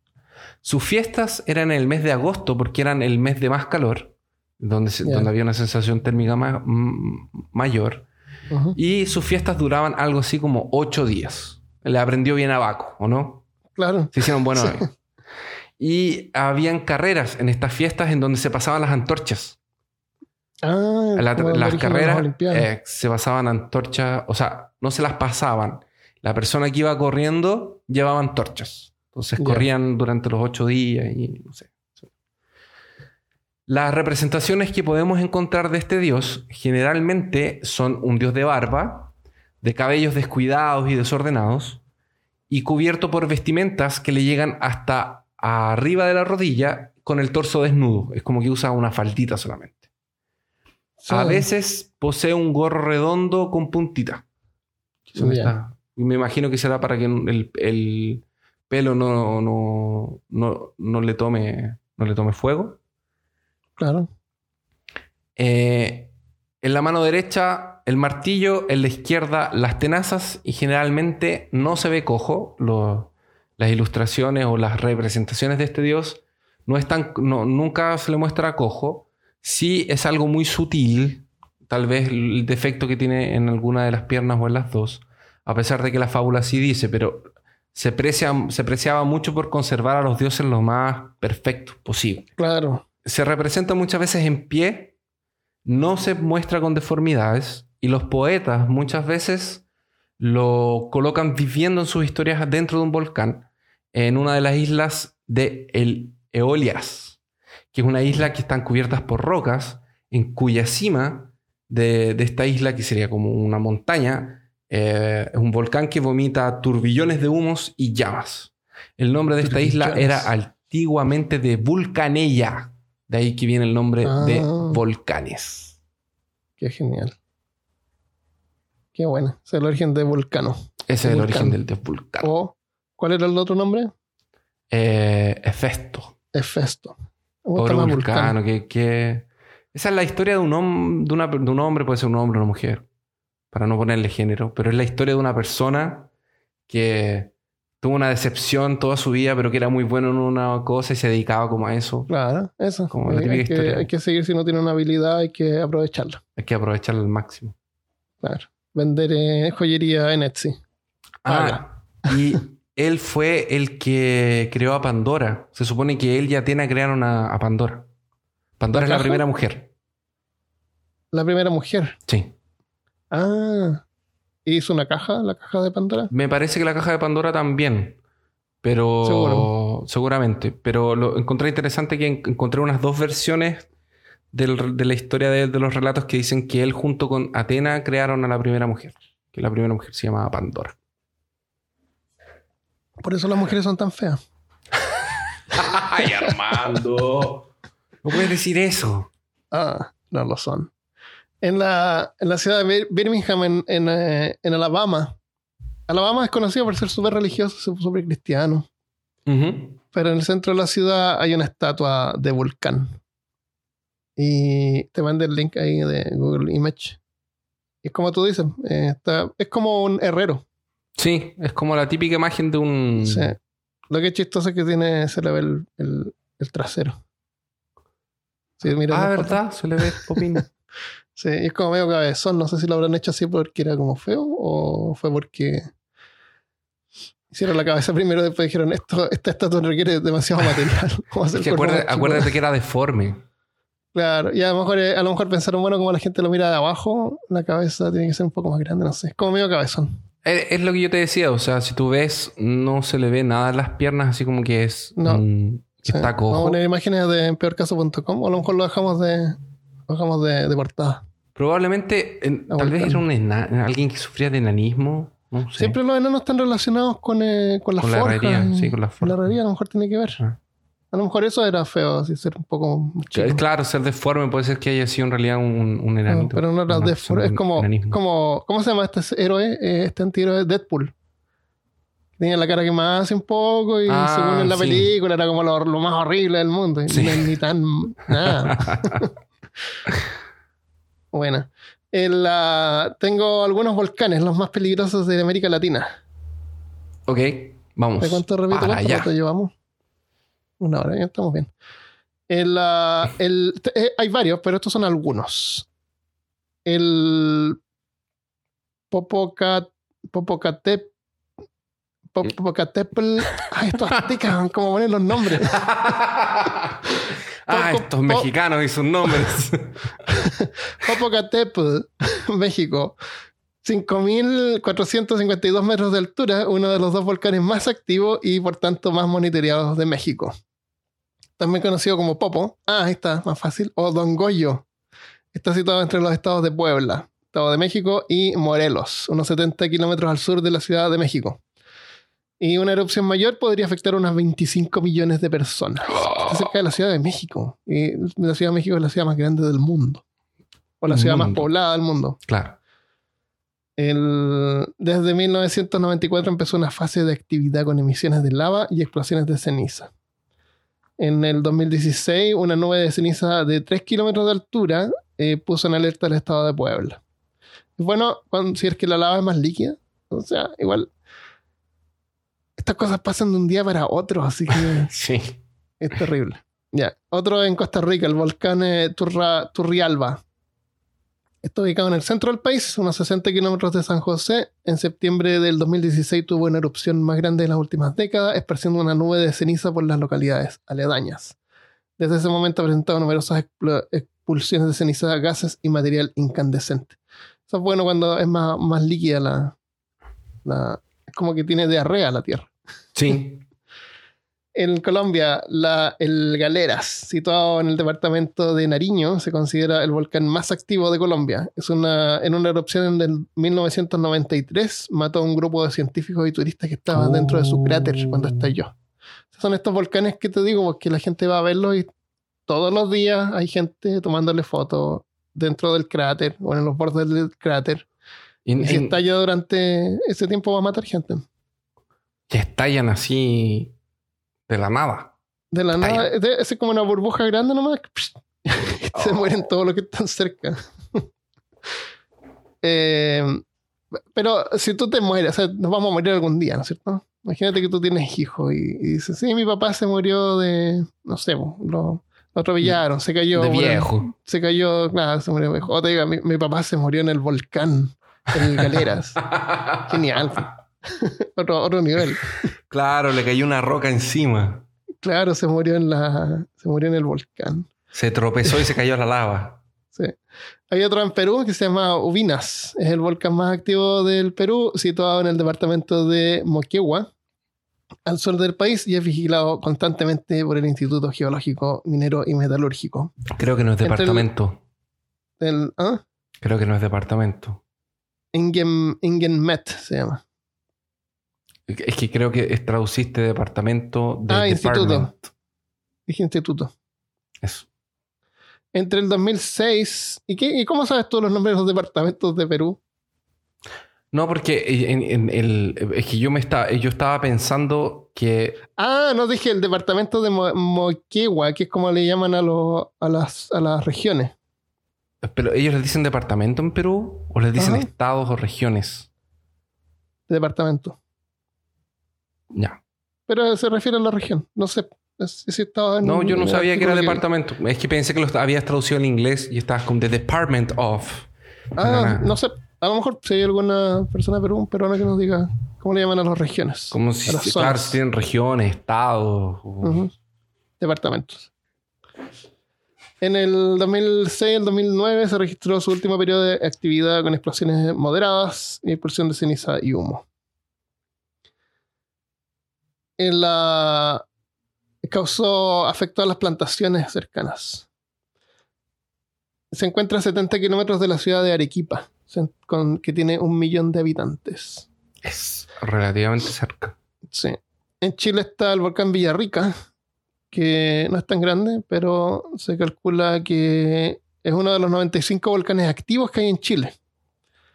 Sus fiestas eran en el mes de agosto porque eran el mes de más calor, donde, donde había una sensación térmica ma- mayor. Y sus fiestas duraban algo así como ocho días. Le aprendió bien a Baco, ¿o no? Claro. Se hicieron buenos Sí. amigos. Y habían carreras en estas fiestas en donde se pasaban las antorchas. Ah, La- las carreras eh, se pasaban antorchas, o sea, no se las pasaban. La persona que iba corriendo llevaba antorchas. Entonces corrían durante los ocho días y no sé. Las representaciones que podemos encontrar de este dios generalmente son un dios de barba, de cabellos descuidados y desordenados, y cubierto por vestimentas que le llegan hasta arriba de la rodilla con el torso desnudo. Es como que usa una faldita solamente. A veces posee un gorro redondo con puntita. Son estas- y me imagino que será para que el, el pelo no, no, no, no le tome, no le tome fuego. Claro. Eh, en la mano derecha el martillo, en la izquierda las tenazas y generalmente no se ve cojo. Las ilustraciones o las representaciones de este dios no están, no, nunca se le muestra cojo. Sí es algo muy sutil, tal vez el defecto que tiene en alguna de las piernas o en las dos, a pesar de que la fábula sí dice, pero se, precia, se preciaba mucho por conservar a los dioses lo más perfectos posible Claro. se representa muchas veces en pie, no se muestra con deformidades y los poetas muchas veces lo colocan viviendo en sus historias dentro de un volcán en una de las islas de el Eolias, que es una isla que están cubiertas por rocas, en cuya cima de, de esta isla, que sería como una montaña, eh, es un volcán que vomita turbillones de humos y llamas. El nombre de esta isla era antiguamente de Vulcanella, de ahí que viene el nombre de Ah. volcanes. Qué genial. Qué bueno. Es el origen de Vulcano. Ese es el origen del dios Vulcano. O, ¿cuál era el otro nombre? Eh, Hefesto. Hefesto. Pobre vulcano, que, que- Esa es la historia de un, hom- de, una- de un hombre, puede ser un hombre o una mujer, para no ponerle género, pero es la historia de una persona que tuvo una decepción toda su vida, pero que era muy bueno en una cosa y se dedicaba como a eso. Claro, eso. Como la típica hay, que, historia. hay que seguir si uno tiene una habilidad, hay que aprovecharla. Hay que aprovecharlo al máximo. Claro. Vender eh, joyería en Etsy. Ah, y él fue el que creó a Pandora. Se supone que él ya tiene a crear una, a Pandora. Pandora ¿La es la primera mujer. La primera mujer. Sí. Ah. ¿Hizo una caja? ¿La caja de Pandora? Me parece que la caja de Pandora también. Pero Seguro. seguramente. Pero lo encontré interesante que en- encontré unas dos versiones del- de la historia de, de los relatos que dicen que él junto con Atena crearon a la primera mujer. Que la primera mujer se llamaba Pandora. Por eso las mujeres son tan feas. ¡Ay, Armando! No puedes decir eso. Ah, no lo son. En la, en la ciudad de Bir- Birmingham, en, en, eh, en Alabama. Alabama es conocido por ser súper religioso, súper cristiano. Pero en el centro de la ciudad hay una estatua de volcán. Y te mandé el link ahí de Google Image. Y es como tú dices, eh, está- es como un herrero. Sí, es como la típica imagen de un. Sí. Lo que es chistoso es que tiene, se le ve el, el- el trasero. Sí, mira Ah. ¿verdad? Se le ve popín. Sí, y es como medio cabezón. No sé si lo habrán hecho así porque era como feo o fue porque hicieron la cabeza primero después dijeron esto, esta estatua requiere demasiado material. Es que el acuérdate, más chico". acuérdate que era deforme. Claro, y a lo mejor, eh, a lo mejor pensaron, bueno, como la gente lo mira de abajo, la cabeza tiene que ser un poco más grande, no sé. Es como medio cabezón. Es, lo que yo te decía, o sea, si tú ves, no se le ve nada en las piernas, así como que es. No. que Sí. está Vamos a poner imágenes de peorcaso.com o a lo mejor lo dejamos de, lo dejamos de, de portada. Probablemente, en- tal vez era un ena- alguien que sufría de enanismo. No sé. Siempre los enanos están relacionados con, eh, con las Con la herrería, sí, con las La forjas. herrería a lo mejor tiene que ver. Ah. A lo mejor eso era feo, así ser un poco chico. Claro, ser deforme puede ser que haya sido en realidad un, un No, pero no era No, de solo Es como. ¿Cómo se llama este héroe? Eh, Este antihéroe Deadpool. Tenía la cara que más hace un poco y Ah, según en la sí. película era como lo, lo más horrible del mundo. Sí. Ni, ni tan. Nada. Buena. En la- tengo algunos volcanes, los más peligrosos de América Latina. Ok, vamos. ¿De cuánto repito? ¿Cuánto allá. llevamos? Una hora, ya estamos bien. El, ah, el- eh, hay varios, pero estos son algunos. El Popocat, Popocatep, Popocatépetl. Ay, estos aztecas, ¿cómo ponen los nombres? ah, estos mexicanos y sus nombres. Popocatépetl, México. 5.452 metros de altura, uno de los dos volcanes más activos y por tanto más monitoreados de México. También conocido como Popo. Ah, ahí está, más fácil. O Don Goyo. Está situado entre los estados de Puebla, Estado de México y Morelos, unos 70 kilómetros al sur de la Ciudad de México. Y una erupción mayor podría afectar a unas 25 millones de personas. Está cerca de la Ciudad de México. Y la Ciudad de México es la ciudad más grande del mundo. O la ciudad más poblada del mundo. claro. El- desde 1994 empezó una fase de actividad con emisiones de lava y explosiones de ceniza. En el 2016, una nube de ceniza de 3 kilómetros de altura eh, puso en alerta el estado de Puebla. Bueno, cuando, si es que la lava es más líquida, o sea, igual. Estas cosas pasan de un día para otro, así que Sí. es terrible. Ya, otro en Costa Rica, el volcán eh, Turra- Turrialba. Está ubicado en el centro del país, unos 60 kilómetros de San José. En septiembre del 2016 tuvo una erupción más grande de las últimas décadas, esparciendo una nube de ceniza por las localidades aledañas. Desde ese momento ha presentado numerosas expulsiones de ceniza, gases y material incandescente. Eso es bueno cuando es más, más líquida la, la- Es como que tiene diarrea la tierra. Sí. En Colombia, la- el Galeras, situado en el departamento de Nariño, se considera el volcán más activo de Colombia. Es una, en una erupción en el 1993 mató a un grupo de científicos y turistas que estaban dentro de su cráter cuando estalló. Son estos volcanes que te digo, porque la gente va a verlos y todos los días hay gente tomándole fotos dentro del cráter o en los bordes del cráter. Y, Y si en- estalla durante ese tiempo va a matar gente. que estallan así de la nada. De la nada, es, como una burbuja grande nomás. y se Oh. mueren todos los que están cerca. Eh, pero si tú te mueres, o sea, nos vamos a morir algún día, ¿no es cierto? Imagínate que tú tienes hijos y, y dices, sí, mi papá se murió de, no sé, lo, lo atropellaron, se cayó. de viejo. se cayó, claro, se murió viejo. O te diga, mi, mi papá se murió en el volcán, en el Galeras. Genial. otro, otro nivel. Claro, le cayó una roca encima. Claro, se murió en la, se murió en el volcán. Se tropezó y se cayó a la lava. Sí. Hay otro en Perú que se llama Ubinas. Es el volcán más activo del Perú, situado en el departamento de Moquegua, al sur del país, y es vigilado constantemente por el Instituto Geológico, Minero y Metalúrgico. Creo que no es el- departamento. ¿ah? Creo que no es departamento. Ingen, Ingenmet se llama. Es que creo que traduciste departamento de Ah, instituto. Dije instituto. Eso. Entre el 2006... ¿Y, qué, ¿Y cómo sabes tú los nombres de los departamentos de Perú? No, porque en, en el, es que yo me estaba, yo estaba pensando que Ah, no dije el departamento de Mo- Moquegua, que es como le llaman a, los a, las, a las regiones. pero ellos les dicen departamento en Perú o les dicen Ajá. estados o regiones. Departamento. Ya. Pero se refiere a la región. No sé si estaba en No, yo no sabía que era departamento. Es que pensé que lo habías traducido en inglés y estabas con The Department of. Ah, no sé. A lo mejor si hay alguna persona Perú, un peruano que nos diga cómo le llaman a las regiones. Como si, las claro, si tienen regiones, estados. o-. Departamentos. En el 2006 el 2009 se registró su último periodo de actividad con explosiones moderadas y expulsión de ceniza y humo. En la causó afectó a las plantaciones cercanas. Se encuentra a 70 kilómetros de la ciudad de Arequipa, con, que tiene un millón de habitantes. Es relativamente cerca. Sí. En Chile está el volcán Villarrica, que no es tan grande, pero se calcula que es uno de los 95 volcanes activos que hay en Chile.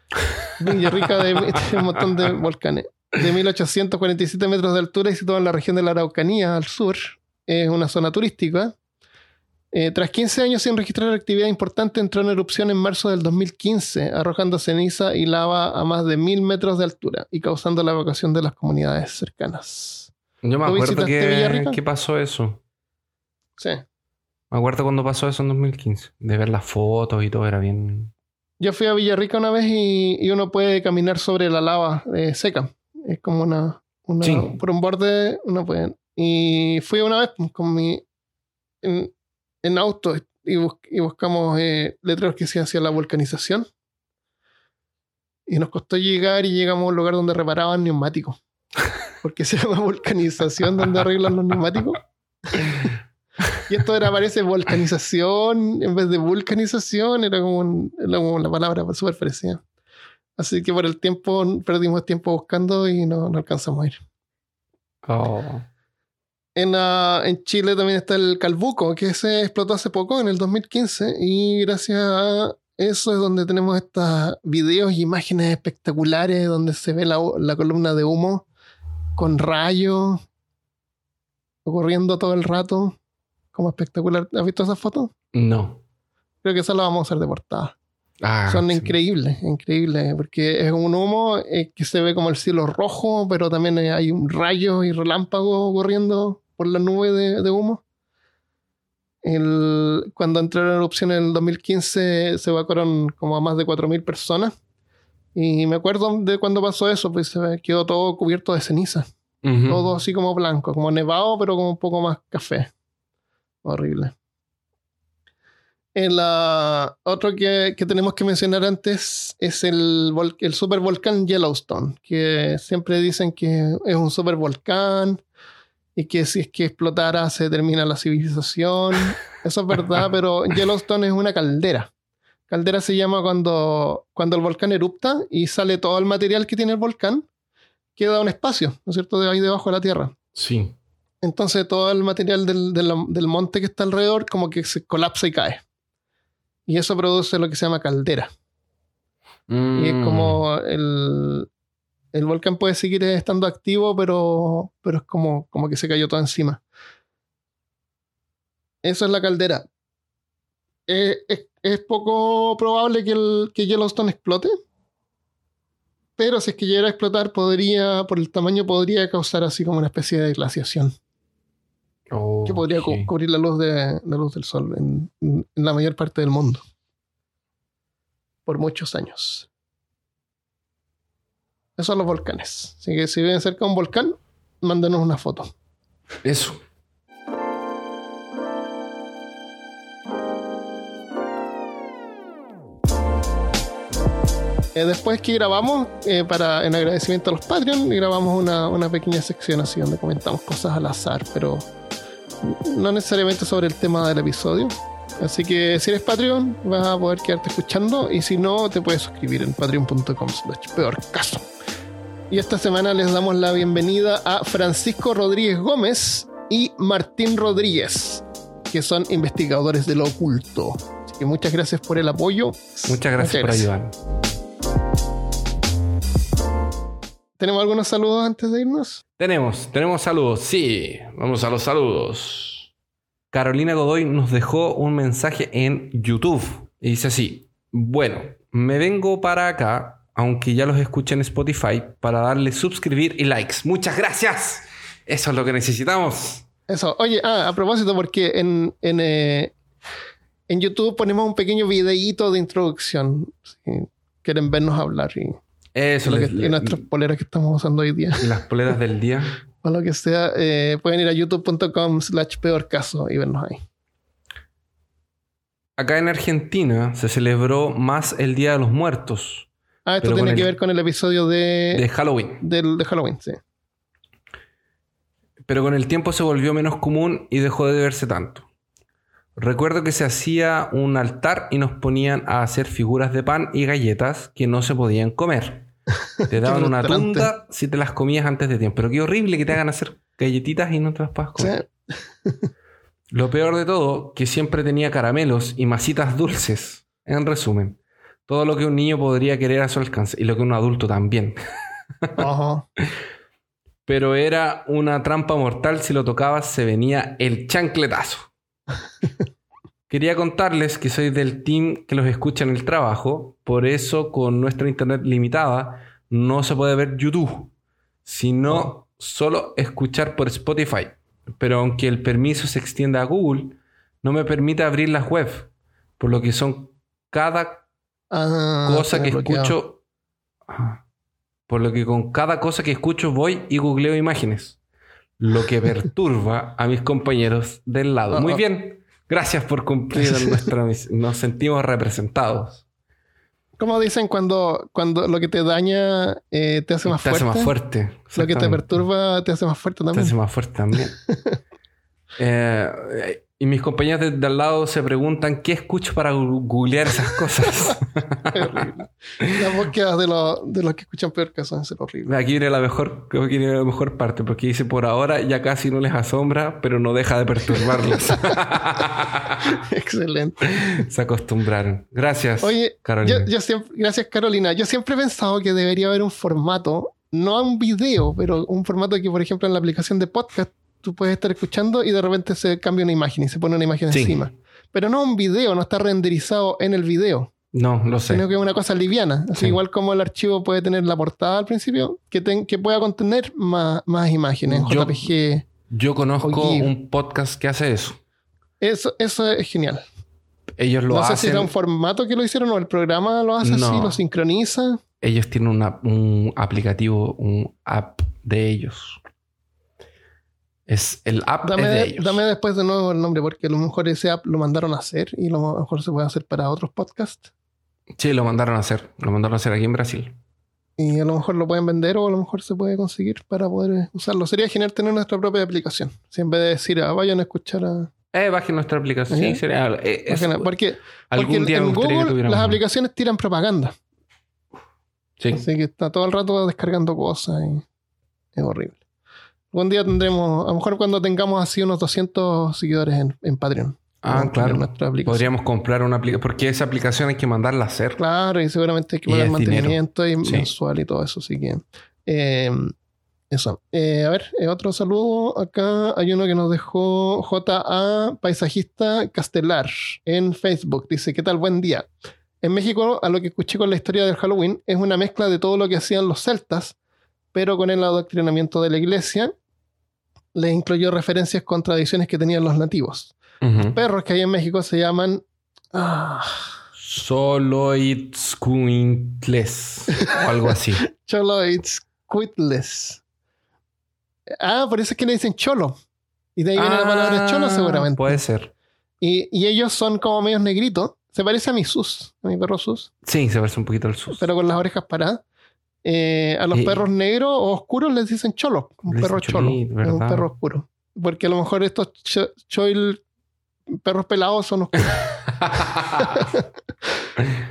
Villarrica de, tiene un montón de volcanes. De 1847 metros de altura y situado en la región de la Araucanía, al sur. Es una zona turística. Eh, tras 15 años sin registrar actividad importante, entró en erupción en marzo del 2015, arrojando ceniza y lava a más de mil metros de altura y causando la evacuación de las comunidades cercanas. Yo me ¿Tú acuerdo que, que pasó eso. Sí. Me acuerdo cuando pasó eso en 2015. De ver las fotos y todo, era bien. Yo fui a Villarrica una vez y, y uno puede caminar sobre la lava eh, seca. Es como una, una- Sí. por un borde, uno puede. Y fui una vez pues, con mi en, en auto y, bus- y buscamos eh, letreros que decían hacia la vulcanización. Y nos costó llegar y llegamos a un lugar donde reparaban neumáticos. Porque se llama vulcanización donde arreglan los neumáticos. Y esto era, parece, volcanización en vez de vulcanización, era como, un- era como la palabra súper parecida. Así que por el tiempo, perdimos tiempo buscando y no, no alcanzamos a ir. Oh. En, ah, en Chile también está el Calbuco, que se explotó hace poco, en el 2015, y gracias a eso es donde tenemos estos videos y imágenes espectaculares donde se ve la, la columna de humo con rayos ocurriendo todo el rato, como espectacular. ¿Has visto esas fotos? No. Creo que esa la vamos a hacer de portada. Ah, Son sí. increíbles, increíbles, porque es un humo eh, que se ve como el cielo rojo, pero también eh, hay un rayo y relámpagos corriendo por la nube de, de humo. El- cuando entró en erupción en el 2015 se evacuaron como a más de 4.000 personas. Y me acuerdo de cuando pasó eso, pues se quedó todo cubierto de ceniza. Todo así como blanco, como nevado, pero como un poco más café. Horrible. El otro que, que tenemos que mencionar antes es el, el supervolcán Yellowstone, que siempre dicen que es un supervolcán y que si es que explotara se termina la civilización. Eso es verdad, pero Yellowstone es una caldera. Caldera se llama cuando, cuando el volcán erupta y sale todo el material que tiene el volcán, queda un espacio, ¿no es cierto?, de ahí debajo de la tierra. Sí. Entonces todo el material del, del- del monte que está alrededor como que se colapsa y cae. Y eso produce lo que se llama caldera. Y es Mm. como el, el volcán puede seguir estando activo, pero, pero es como, como que se cayó todo encima. Eso es la caldera. Eh, es, es poco probable que, el, que Yellowstone explote. Pero si es que llegara a explotar, podría, por el tamaño, podría causar así como una especie de glaciación. Que podría cubrir la luz, de, la luz del sol en, en la mayor parte del mundo. Por muchos años. Esos son los volcanes. Así que si viven cerca de un volcán, mándanos una foto. Eso. Eh, después que grabamos, eh, para, en agradecimiento a los Patreon, grabamos una, una pequeña sección así donde comentamos cosas al azar, pero no necesariamente sobre el tema del episodio. Así que si eres Patreon, vas a poder quedarte escuchando y si no, te puedes suscribir en patreon.com peor caso. Y esta semana les damos la bienvenida a Francisco Rodríguez Gómez y Martín Rodríguez, que son investigadores de lo oculto. Así que muchas gracias por el apoyo. Muchas gracias por ayudar. ¿Tenemos algunos saludos antes de irnos? Tenemos, tenemos saludos. Sí, vamos a los saludos. Carolina Godoy nos dejó un mensaje en YouTube y dice así: Bueno, me vengo para acá, aunque ya los escuché en Spotify, para darle suscribir y likes. Muchas gracias. Eso es lo que necesitamos. Eso, oye, ah, a propósito, porque en, en, eh, en YouTube ponemos un pequeño videíto de introducción. Si quieren vernos hablar y, Eso lo que- les- y nuestras poleras que estamos usando hoy día. las poleras del día. O lo que sea, eh, pueden ir a youtube.com slash peor caso y vernos ahí. Acá en Argentina se celebró más el Día de los Muertos Ah, esto tiene que el- ver con el episodio de, de Halloween. del, de Halloween, sí. pero con el tiempo se volvió menos común y dejó de verse tanto. Recuerdo que se hacía un altar y nos ponían a hacer figuras de pan y galletas que no se podían comer. Te daban una tunda si te las comías antes de tiempo. Pero qué horrible que te hagan hacer galletitas y no te las puedas Sí. comer. Lo peor de todo, que siempre tenía caramelos y masitas dulces. En resumen, todo lo que un niño podría querer a su alcance y lo que un adulto también. Ajá. Pero era una trampa mortal. Si lo tocabas, se venía el chancletazo. Quería contarles que soy del team que los escucha en el trabajo. Por eso, con nuestra internet limitada, no se puede ver YouTube, sino solo escuchar por Spotify. Pero aunque el permiso se extienda a Google, no me permite abrir las web. Por lo que son cada Ah, cosa que bloqueado. escucho. Por lo que con cada cosa que escucho voy y googleo imágenes. Lo que perturba a mis compañeros del lado. Muy ah. bien. Gracias por cumplir nuestra misión. Nos sentimos representados. Como dicen cuando, cuando lo que te daña eh, te hace más te fuerte. hace más fuerte. Lo que te perturba te hace más fuerte Te también. hace más fuerte también. Eh, y mis compañeros de, de al lado se preguntan qué escucho para googlear esas cosas. Es horrible. Las búsquedas de, los de los que escuchan peor a ser horribles. Aquí viene la mejor, creo que viene la mejor parte, porque dice por ahora ya casi no les asombra, pero no deja de perturbarlos. Excelente. Se acostumbraron. Gracias. Oye, Carolina. yo, yo siempre, gracias Carolina. Yo siempre he pensado que debería haber un formato, no un video, pero un formato que, por ejemplo, en la aplicación de podcast tú puedes estar escuchando y de repente se cambia una imagen y se pone una imagen Sí. encima. Pero no un video, no está renderizado en el video, No, lo sé. sino que es una cosa liviana. Así Sí. igual como el archivo puede tener la portada al principio, que, que pueda contener más, más imágenes en Yo- JPG. Yo conozco un podcast que hace eso. Eso, eso es genial. Ellos lo no sé si hacen. era un formato que lo hicieron o el programa lo hace así, No. lo sincroniza. Ellos tienen una- un aplicativo, un app de ellos. Es el app Dame, es de ellos. dame después de nuevo el nombre, porque a lo mejor ese app lo mandaron a hacer y a lo mejor se puede hacer para otros podcasts. Sí, lo mandaron a hacer. Lo mandaron a hacer aquí en Brasil. Y a lo mejor lo pueden vender o a lo mejor se puede conseguir para poder usarlo. Sería genial tener nuestra propia aplicación. Si en vez de decir, ah, vayan a escuchar a. Eh, bajen nuestra aplicación. Sí, sería. eh, porque algún porque día en Google las aplicaciones tiran propaganda. Sí. Así que está todo el rato descargando cosas y es horrible. Algún día tendremos, a lo mejor cuando tengamos así unos 200 seguidores en, en Patreon. Ah, claro. Podríamos comprar una aplicación. Porque esa aplicación hay que mandarla a hacer. Claro, y seguramente hay que es mantenimiento y Sí. mensual y todo eso. Así que eh, Eso. Eh, a ver, eh, otro saludo. Acá hay uno que nos dejó JA Paisajista Castelar en Facebook. Dice, ¿qué tal? Buen día. En México, a lo que escuché con la historia del Halloween, es una mezcla de todo lo que hacían los celtas, pero con el adoctrinamiento de la iglesia. Le incluyó referencias con tradiciones que tenían los nativos. Ujú. Perros que hay en México se llaman... ah, o algo así. Choloitzcuintles. Ah, por eso es que le dicen cholo. Y de ahí viene la palabra cholo Ah, seguramente. Puede ser. Y, y ellos son como medios negritos. Se parece a mi sus, a mi perro sus, Sí, se parece un poquito al sus. pero con las orejas paradas. Eh, a los Y- perros negros o oscuros les dicen cholo. Un perro cholo. un perro oscuro. Porque a lo mejor estos cho- choil perros pelados son oscuros.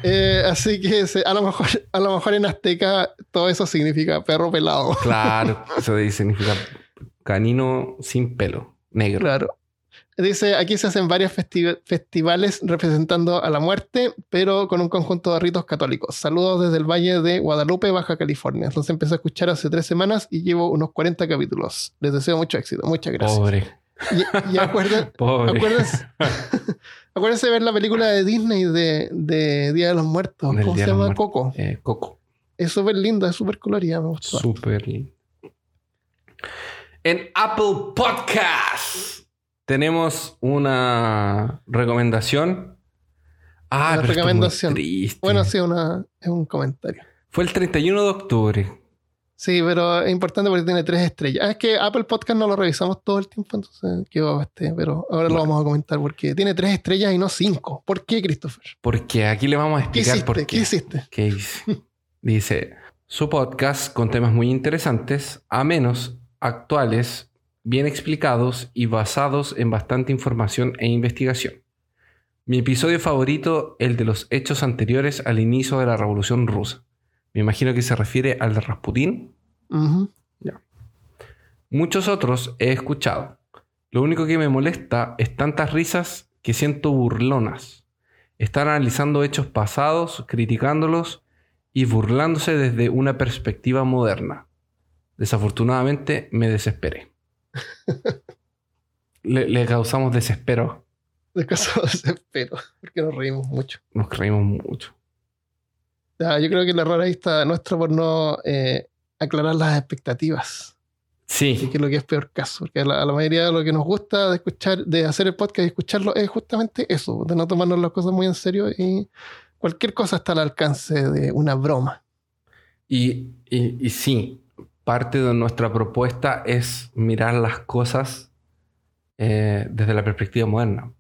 Eh, así que se- a, lo mejor, a lo mejor en azteca todo eso significa perro pelado. claro, eso significa canino sin pelo, negro. Claro. Dice, aquí se hacen varios festi- festivales representando a la muerte, pero con un conjunto de ritos católicos. Saludos desde el Valle de Guadalupe, Baja California. Los empecé a escuchar hace tres semanas y llevo unos 40 capítulos. Les deseo mucho éxito. Muchas gracias. Pobre, Y, y acuérdense, acuérdense de ver la película de Disney de, de Día de los Muertos. ¿Cómo Día se llama? Muertos. Coco. Eh, Coco. Es súper linda, es súper colorida. Me gustó. Súper lindo. En Apple Podcast tenemos una recomendación. Ah, Una pero es recomendación. Bueno, sí, una, es un comentario. Fue el 31 de octubre. Sí, pero es importante porque tiene tres estrellas. Ah, es que Apple Podcast no lo revisamos todo el tiempo, entonces quedó este, pero ahora lo vamos a comentar porque tiene tres estrellas y no cinco. ¿Por qué, Christopher? Porque aquí le vamos a ¿Qué explicar por ¿Qué qué. hiciste? ¿Qué dice? Dice, su podcast con temas muy interesantes, a menos actuales, bien explicados y basados en bastante información e investigación. Mi episodio favorito, el de los hechos anteriores al inicio de la Revolución Rusa. Me imagino que se refiere al de Rasputín. Muchos otros he escuchado. Lo único que me molesta es tantas risas que siento burlonas. Estar analizando hechos pasados, criticándolos y burlándose desde una perspectiva moderna. Desafortunadamente me desesperé. Le, le causamos desespero. De caso desespero, porque nos reímos mucho. Nos reímos mucho. Ya, yo creo que el error ahí está nuestro por no eh, aclarar las expectativas. Sí, que es lo que es peor caso. Porque a la, a la mayoría de lo que nos gusta de escuchar, de hacer el podcast y escucharlo es justamente eso, de no tomarnos las cosas muy en serio y cualquier cosa está al alcance de una broma. y, y- y sí, parte de nuestra propuesta es mirar las cosas eh, desde la perspectiva moderna.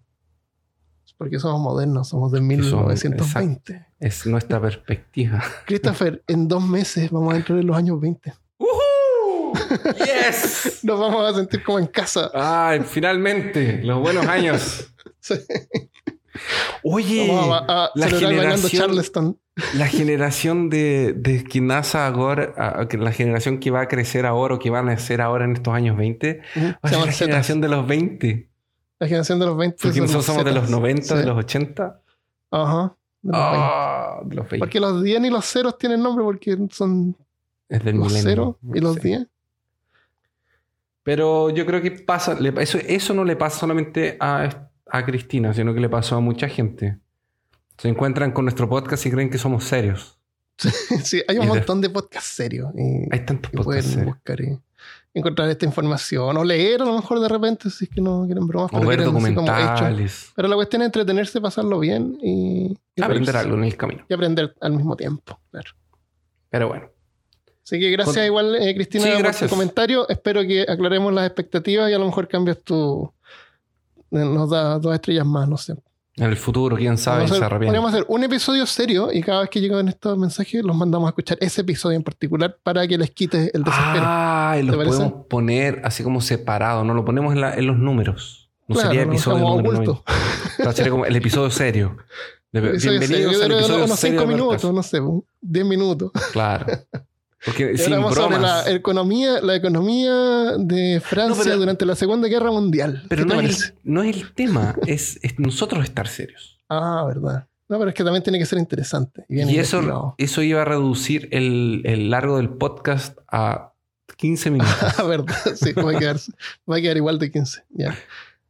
Porque somos modernos, somos de somos- 1920. Es nuestra perspectiva. Christopher, en dos meses vamos a entrar en los años 20. ¡Uhú! ¡Yes! Nos vamos a sentir como en casa. ¡Ay, finalmente! Los buenos años. Sí. Oye, Vamos a, a la generación- Charleston. La generación de, de que nace ahora, la generación que va a crecer ahora o que va a nacer ahora en estos años 20, Ujú. va a Se ser la Zetas. generación de los 20. La generación de los 20. Porque nosotros somos de los Zetas. 90, de Sí. los 80. Ajá. de los 20. Ah, de los 20. Porque los 10 y los ceros tienen nombre porque son es del los milenio. ceros y los Sí. 10. Pero yo creo que pasa, eso, eso no le pasa solamente a, a Cristina, sino que le pasó a mucha gente. Se encuentran con nuestro podcast y creen que somos serios. Sí, hay un Y montón de podcasts serios. Y, Hay tantos y podcasts pueden buscar y encontrar esta información. O leer a lo mejor de repente si es que no quieren bromas. O pero ver quieren así documentales. Pero la cuestión es entretenerse, pasarlo bien y, y Aprender algo en el camino. Y aprender al mismo tiempo. Claro. Pero bueno. Así que gracias Con- igual, eh, Cristina, Sí, por gracias. tu comentario. Espero que aclaremos las expectativas y a lo mejor cambias tu... Nos da dos estrellas más, no sé. En el futuro, quién sabe, Podríamos se hacer, arrepiente. podríamos hacer un episodio serio y cada vez que llegan estos mensajes los mandamos a escuchar ese episodio en particular para que les quite el desespero. Ah, y los ¿Te parece? podemos poner así como separado, no lo ponemos en, la- en los números. No Claro, sería lo episodio número oculto. 90. Claro, sería como el episodio serio. Episodio Bienvenidos serio. al episodio unos serio cinco de minutos, Podcast. no sé, un 10 minutos. Claro. Porque sin hablamos sobre bromas. la economía, la economía de Francia No, pero- durante la Segunda Guerra Mundial. Pero ¿Qué te no es, el, no es el tema, es, es nosotros estar serios. Ah, verdad. No, pero es que también tiene que ser interesante. Y, eso, eso iba a reducir el, el largo del podcast a 15 minutos. Ah, verdad, sí, va a, quedar, va a quedar igual de 15. Ya.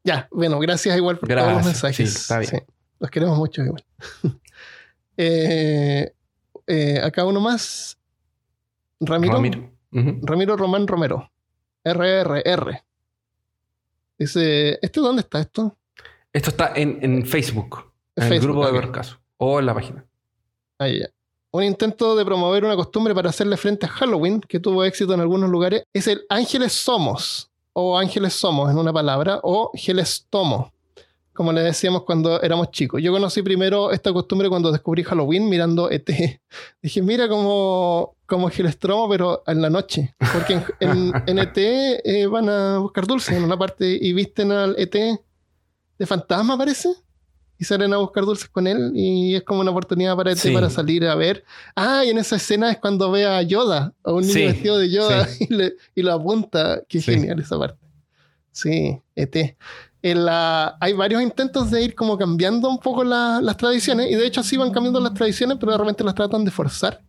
Ya, bueno, gracias igual por todos los Gracias, mensajes. sí, está bien. los queremos mucho igual. Eh, eh, acá uno más. Ramiro. Ramiro. Ujú. Ramiro Román Romero. RRR. Dice, ¿este dónde está esto? Esto está en, en Facebook, en el grupo de. Vercaso o en la página. Ahí ya. Un intento de promover una costumbre para hacerle frente a Halloween que tuvo éxito en algunos lugares es el Ángeles Somos o Ángeles Somos en una palabra o Geles Tomo, como le decíamos cuando éramos chicos. Yo conocí primero esta costumbre cuando descubrí Halloween mirando ET. Dije, mira como, como Gelestromo, pero en la noche. Porque en, en- en ET eh, van a buscar dulces en una parte y visten al ET de fantasma, parece. Y salen a buscar dulces con él y es como una oportunidad para ET Sí. para salir a ver. Ah, y en esa escena es cuando ve a Yoda, a un niño Sí, vestido de Yoda sí. y, le- y lo apunta. Qué genial esa parte. Sí, ET. En la- hay varios intentos de ir como cambiando un poco la- las tradiciones y de hecho sí van cambiando las tradiciones, pero de repente las tratan de forzar.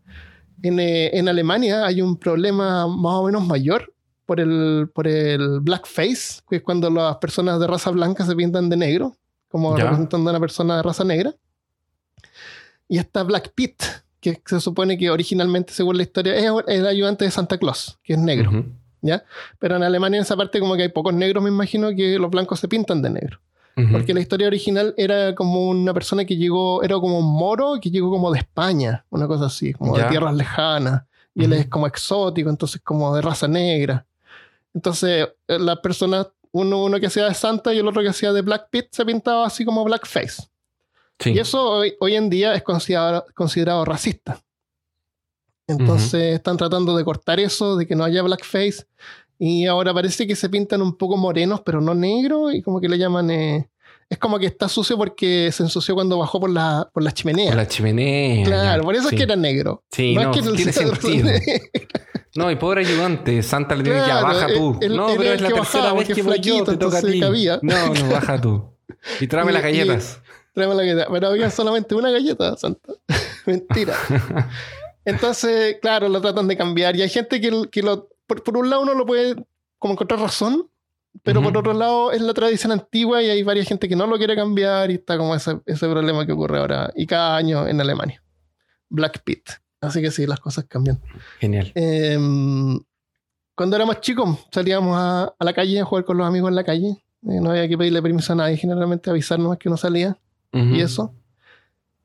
En, eh, en Alemania hay un problema más o menos mayor por el, por el blackface, que es cuando las personas de raza blanca se pintan de negro, como Ya. representando a una persona de raza negra. Y está Black Pete, que se supone que originalmente, según la historia, es el ayudante de Santa Claus, que es negro. Ujú. ¿Ya? Pero en Alemania en esa parte como que hay pocos negros, me imagino que los blancos se pintan de negro. Porque la historia original era como una persona que llegó, era como un moro que llegó como de España, una cosa así, como Ya. de tierras lejanas. Y él es como exótico, entonces como de raza negra. Entonces, eh, las personas, uno, uno que hacía de Santa y el otro que hacía de Black Pit, se pintaba así como blackface. Sí. Y eso hoy, hoy en día es considerado, considerado racista. Entonces están tratando de cortar eso, de que no haya blackface. Y ahora parece que se pintan un poco morenos, pero no negros, y como que le llaman... eh, es como que está sucio porque se ensució cuando bajó por la, por la chimenea. Por la chimenea. claro, ya. por eso Sí. es que era negro. Sí, no, es que tiene sentido. No, y pobre ayudante, Santa le que Claro, baja tú. él- no, pero es el la tercera vez que flaquito, te toca a ti. cabía. No, no, baja tú. Y tráeme Y- las y- galletas. Tráeme la galleta. Pero había solamente una galleta, Santa. Mentira. Entonces, claro, lo tratan de cambiar. Y hay gente que, que lo. Por, por un lado, uno lo puede como encontrar razón, pero por otro lado, es la tradición antigua y hay varias gente que no lo quiere cambiar y está como ese, ese problema que ocurre ahora y cada año en Alemania. Black Pit. Así que sí, las cosas cambian. Genial. Em, cuando éramos chicos, salíamos a, a la calle a jugar con los amigos en la calle. Eh, no había que pedirle permiso a nadie, generalmente avisarnos que uno salía y eso.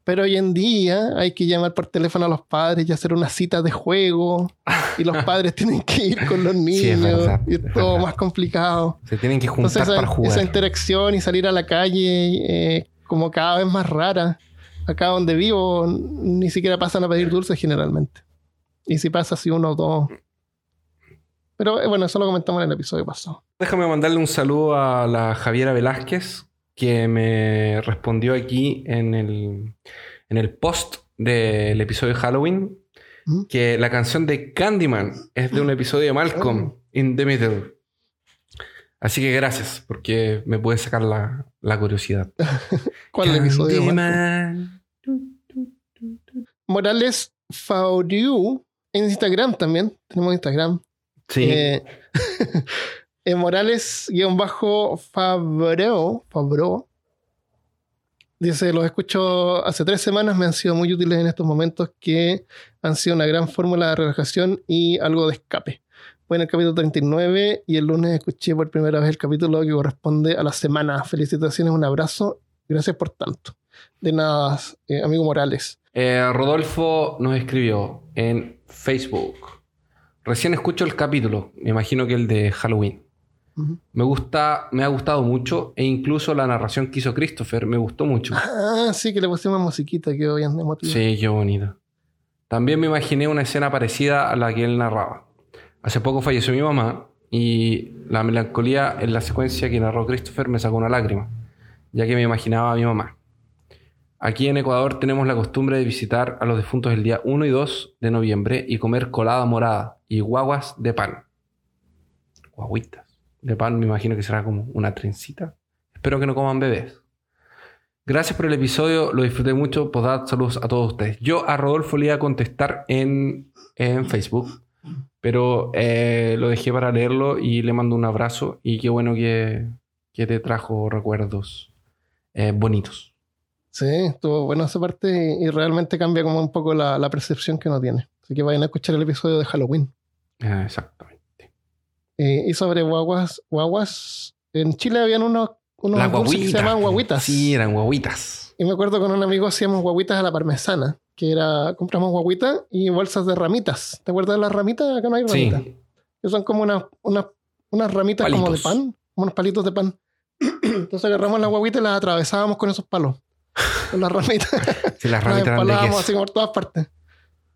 Pero hoy en día hay que llamar por teléfono a los padres y hacer una cita de juego. Y los padres tienen que ir con los niños. Sí, es verdad, y es todo verdad. más complicado. Se tienen que juntar Entonces esa, para jugar. esa interacción y salir a la calle eh, como cada vez más rara. Acá donde vivo ni siquiera pasan a pedir dulces generalmente. Y si pasa así uno o dos. Pero eh, bueno, eso lo comentamos en el episodio pasado. Déjame mandarle un saludo a la Javiera Velázquez, que me respondió aquí en el, en el post del episodio de Halloween, ¿Mm? que la canción de Candyman es de un episodio de Malcolm in the Middle. Así que gracias, porque me puede sacar la, la curiosidad. ¿Cuál es el episodio? Candyman. Morales Fauriu en Instagram también. Tenemos Instagram. Sí, Eh, eh, Morales-Fabreo, Fabreo, dice, los escucho hace tres semanas, me han sido muy útiles en estos momentos que han sido una gran fórmula de relajación y algo de escape. Voy en el capítulo 39 y el lunes escuché por primera vez el capítulo que corresponde a la semana. Felicitaciones, un abrazo. Gracias por tanto. De nada, eh, amigo Morales. Eh, Rodolfo nos escribió en Facebook. Recién escucho el capítulo, me imagino que el de Halloween. Me gusta, me ha gustado mucho e incluso la narración que hizo Christopher me gustó mucho. Ah, sí, que le pusimos musiquita, quedó bien emotivo. Sí, qué bonito. También me imaginé una escena parecida a la que él narraba. Hace poco falleció mi mamá y la melancolía en la secuencia que narró Christopher me sacó una lágrima, ya que me imaginaba a mi mamá. Aquí en Ecuador tenemos la costumbre de visitar a los difuntos el día 1 y 2 de noviembre y comer colada morada y guaguas de pan. Guaguitas. De pan me imagino que será como una trencita. Espero que no coman bebés. Gracias por el episodio, lo disfruté mucho. Podad, saludos a todos ustedes. Yo a Rodolfo le iba a contestar en, en Facebook, Pero eh, lo dejé para leerlo y le mando un abrazo. Y qué bueno que, que te trajo recuerdos eh, bonitos. Sí, estuvo bueno esa parte y, y realmente cambia como un poco la, la percepción que uno tiene. Así que vayan a escuchar el episodio de Halloween. Ah, exactamente. Eh, y sobre guaguas, guaguas, en Chile habían unos, unos Las dulces que guaguitas. se llamaban guaguitas. Sí, eran guaguitas. Y me acuerdo con un amigo hacíamos guaguitas a la parmesana, que era, compramos guaguitas y bolsas de ramitas. ¿Te acuerdas de las ramitas? Acá no hay ramitas. Sí. Que son como unas, unas, unas ramitas como de pan, como unos palitos de pan. Entonces agarramos las guaguitas y las atravesábamos con esos palos. Con las ramitas. Sí, las las ramitas eran queso. así por todas partes.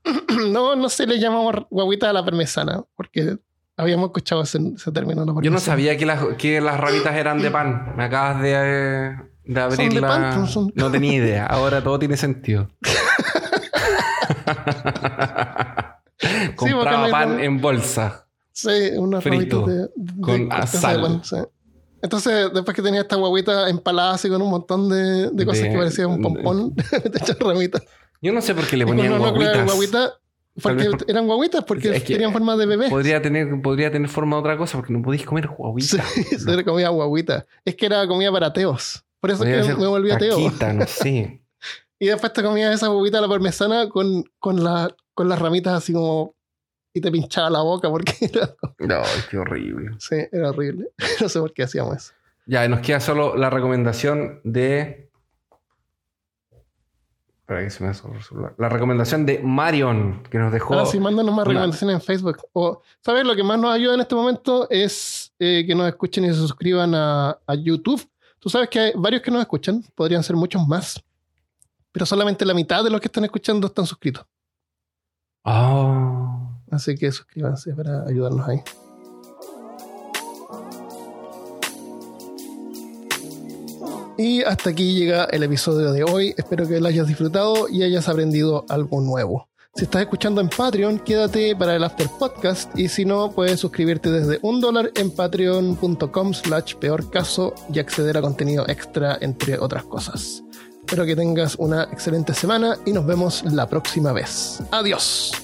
no, no se le llamamos guaguita a la parmesana, porque habíamos escuchado ese, ese término. Yo no sabía que las, que las ramitas eran de pan. Me acabas de, eh, de abrir de la... pan, pues, son- No tenía idea. Ahora todo tiene sentido. Compraba no pan en bolsa. Sí, unas Frito, ramitas de, de con sal. de pan, sí. Entonces, después que tenía esta guaguita empalada así con un montón de, de cosas que parecían un pompón, te echan ramitas. Yo no sé por qué le ponían uno creaba guaguitas. guaguita, porque por- eran guaguitas, porque Es que- tenían forma de bebé. Podría tener, podría tener forma de otra cosa porque no podéis comer Sí, guaguitas. se le comía guaguita. Es que era comida para ateos. Por eso Podría es que me volví ateo. no sé. Y después te comías esa guaguita a la parmesana con, con, la, con las ramitas así como... Y te pinchaba la boca porque era, No, qué horrible. sí, era horrible. No sé por qué hacíamos eso. Ya, nos queda solo la recomendación de. Que se me. La recomendación de Marion, que nos dejó. Ahora sí, mándanos más recomendaciones en Facebook. O, ¿sabes? Lo que más nos ayuda en este momento es eh, que nos escuchen y se suscriban a, a YouTube. Tú sabes que hay varios que nos escuchan, podrían ser muchos más, pero solamente la mitad de los que están escuchando están suscritos. Oh. Así que suscríbanse para ayudarnos ahí. Y hasta aquí llega el episodio de hoy. Espero que lo hayas disfrutado y hayas aprendido algo nuevo. Si estás escuchando en Patreon, quédate para el After Podcast y si no, puedes suscribirte desde un dólar en patreon.com slash peor caso y acceder a contenido extra, entre otras cosas. Espero que tengas una excelente semana y nos vemos la próxima vez. Adiós.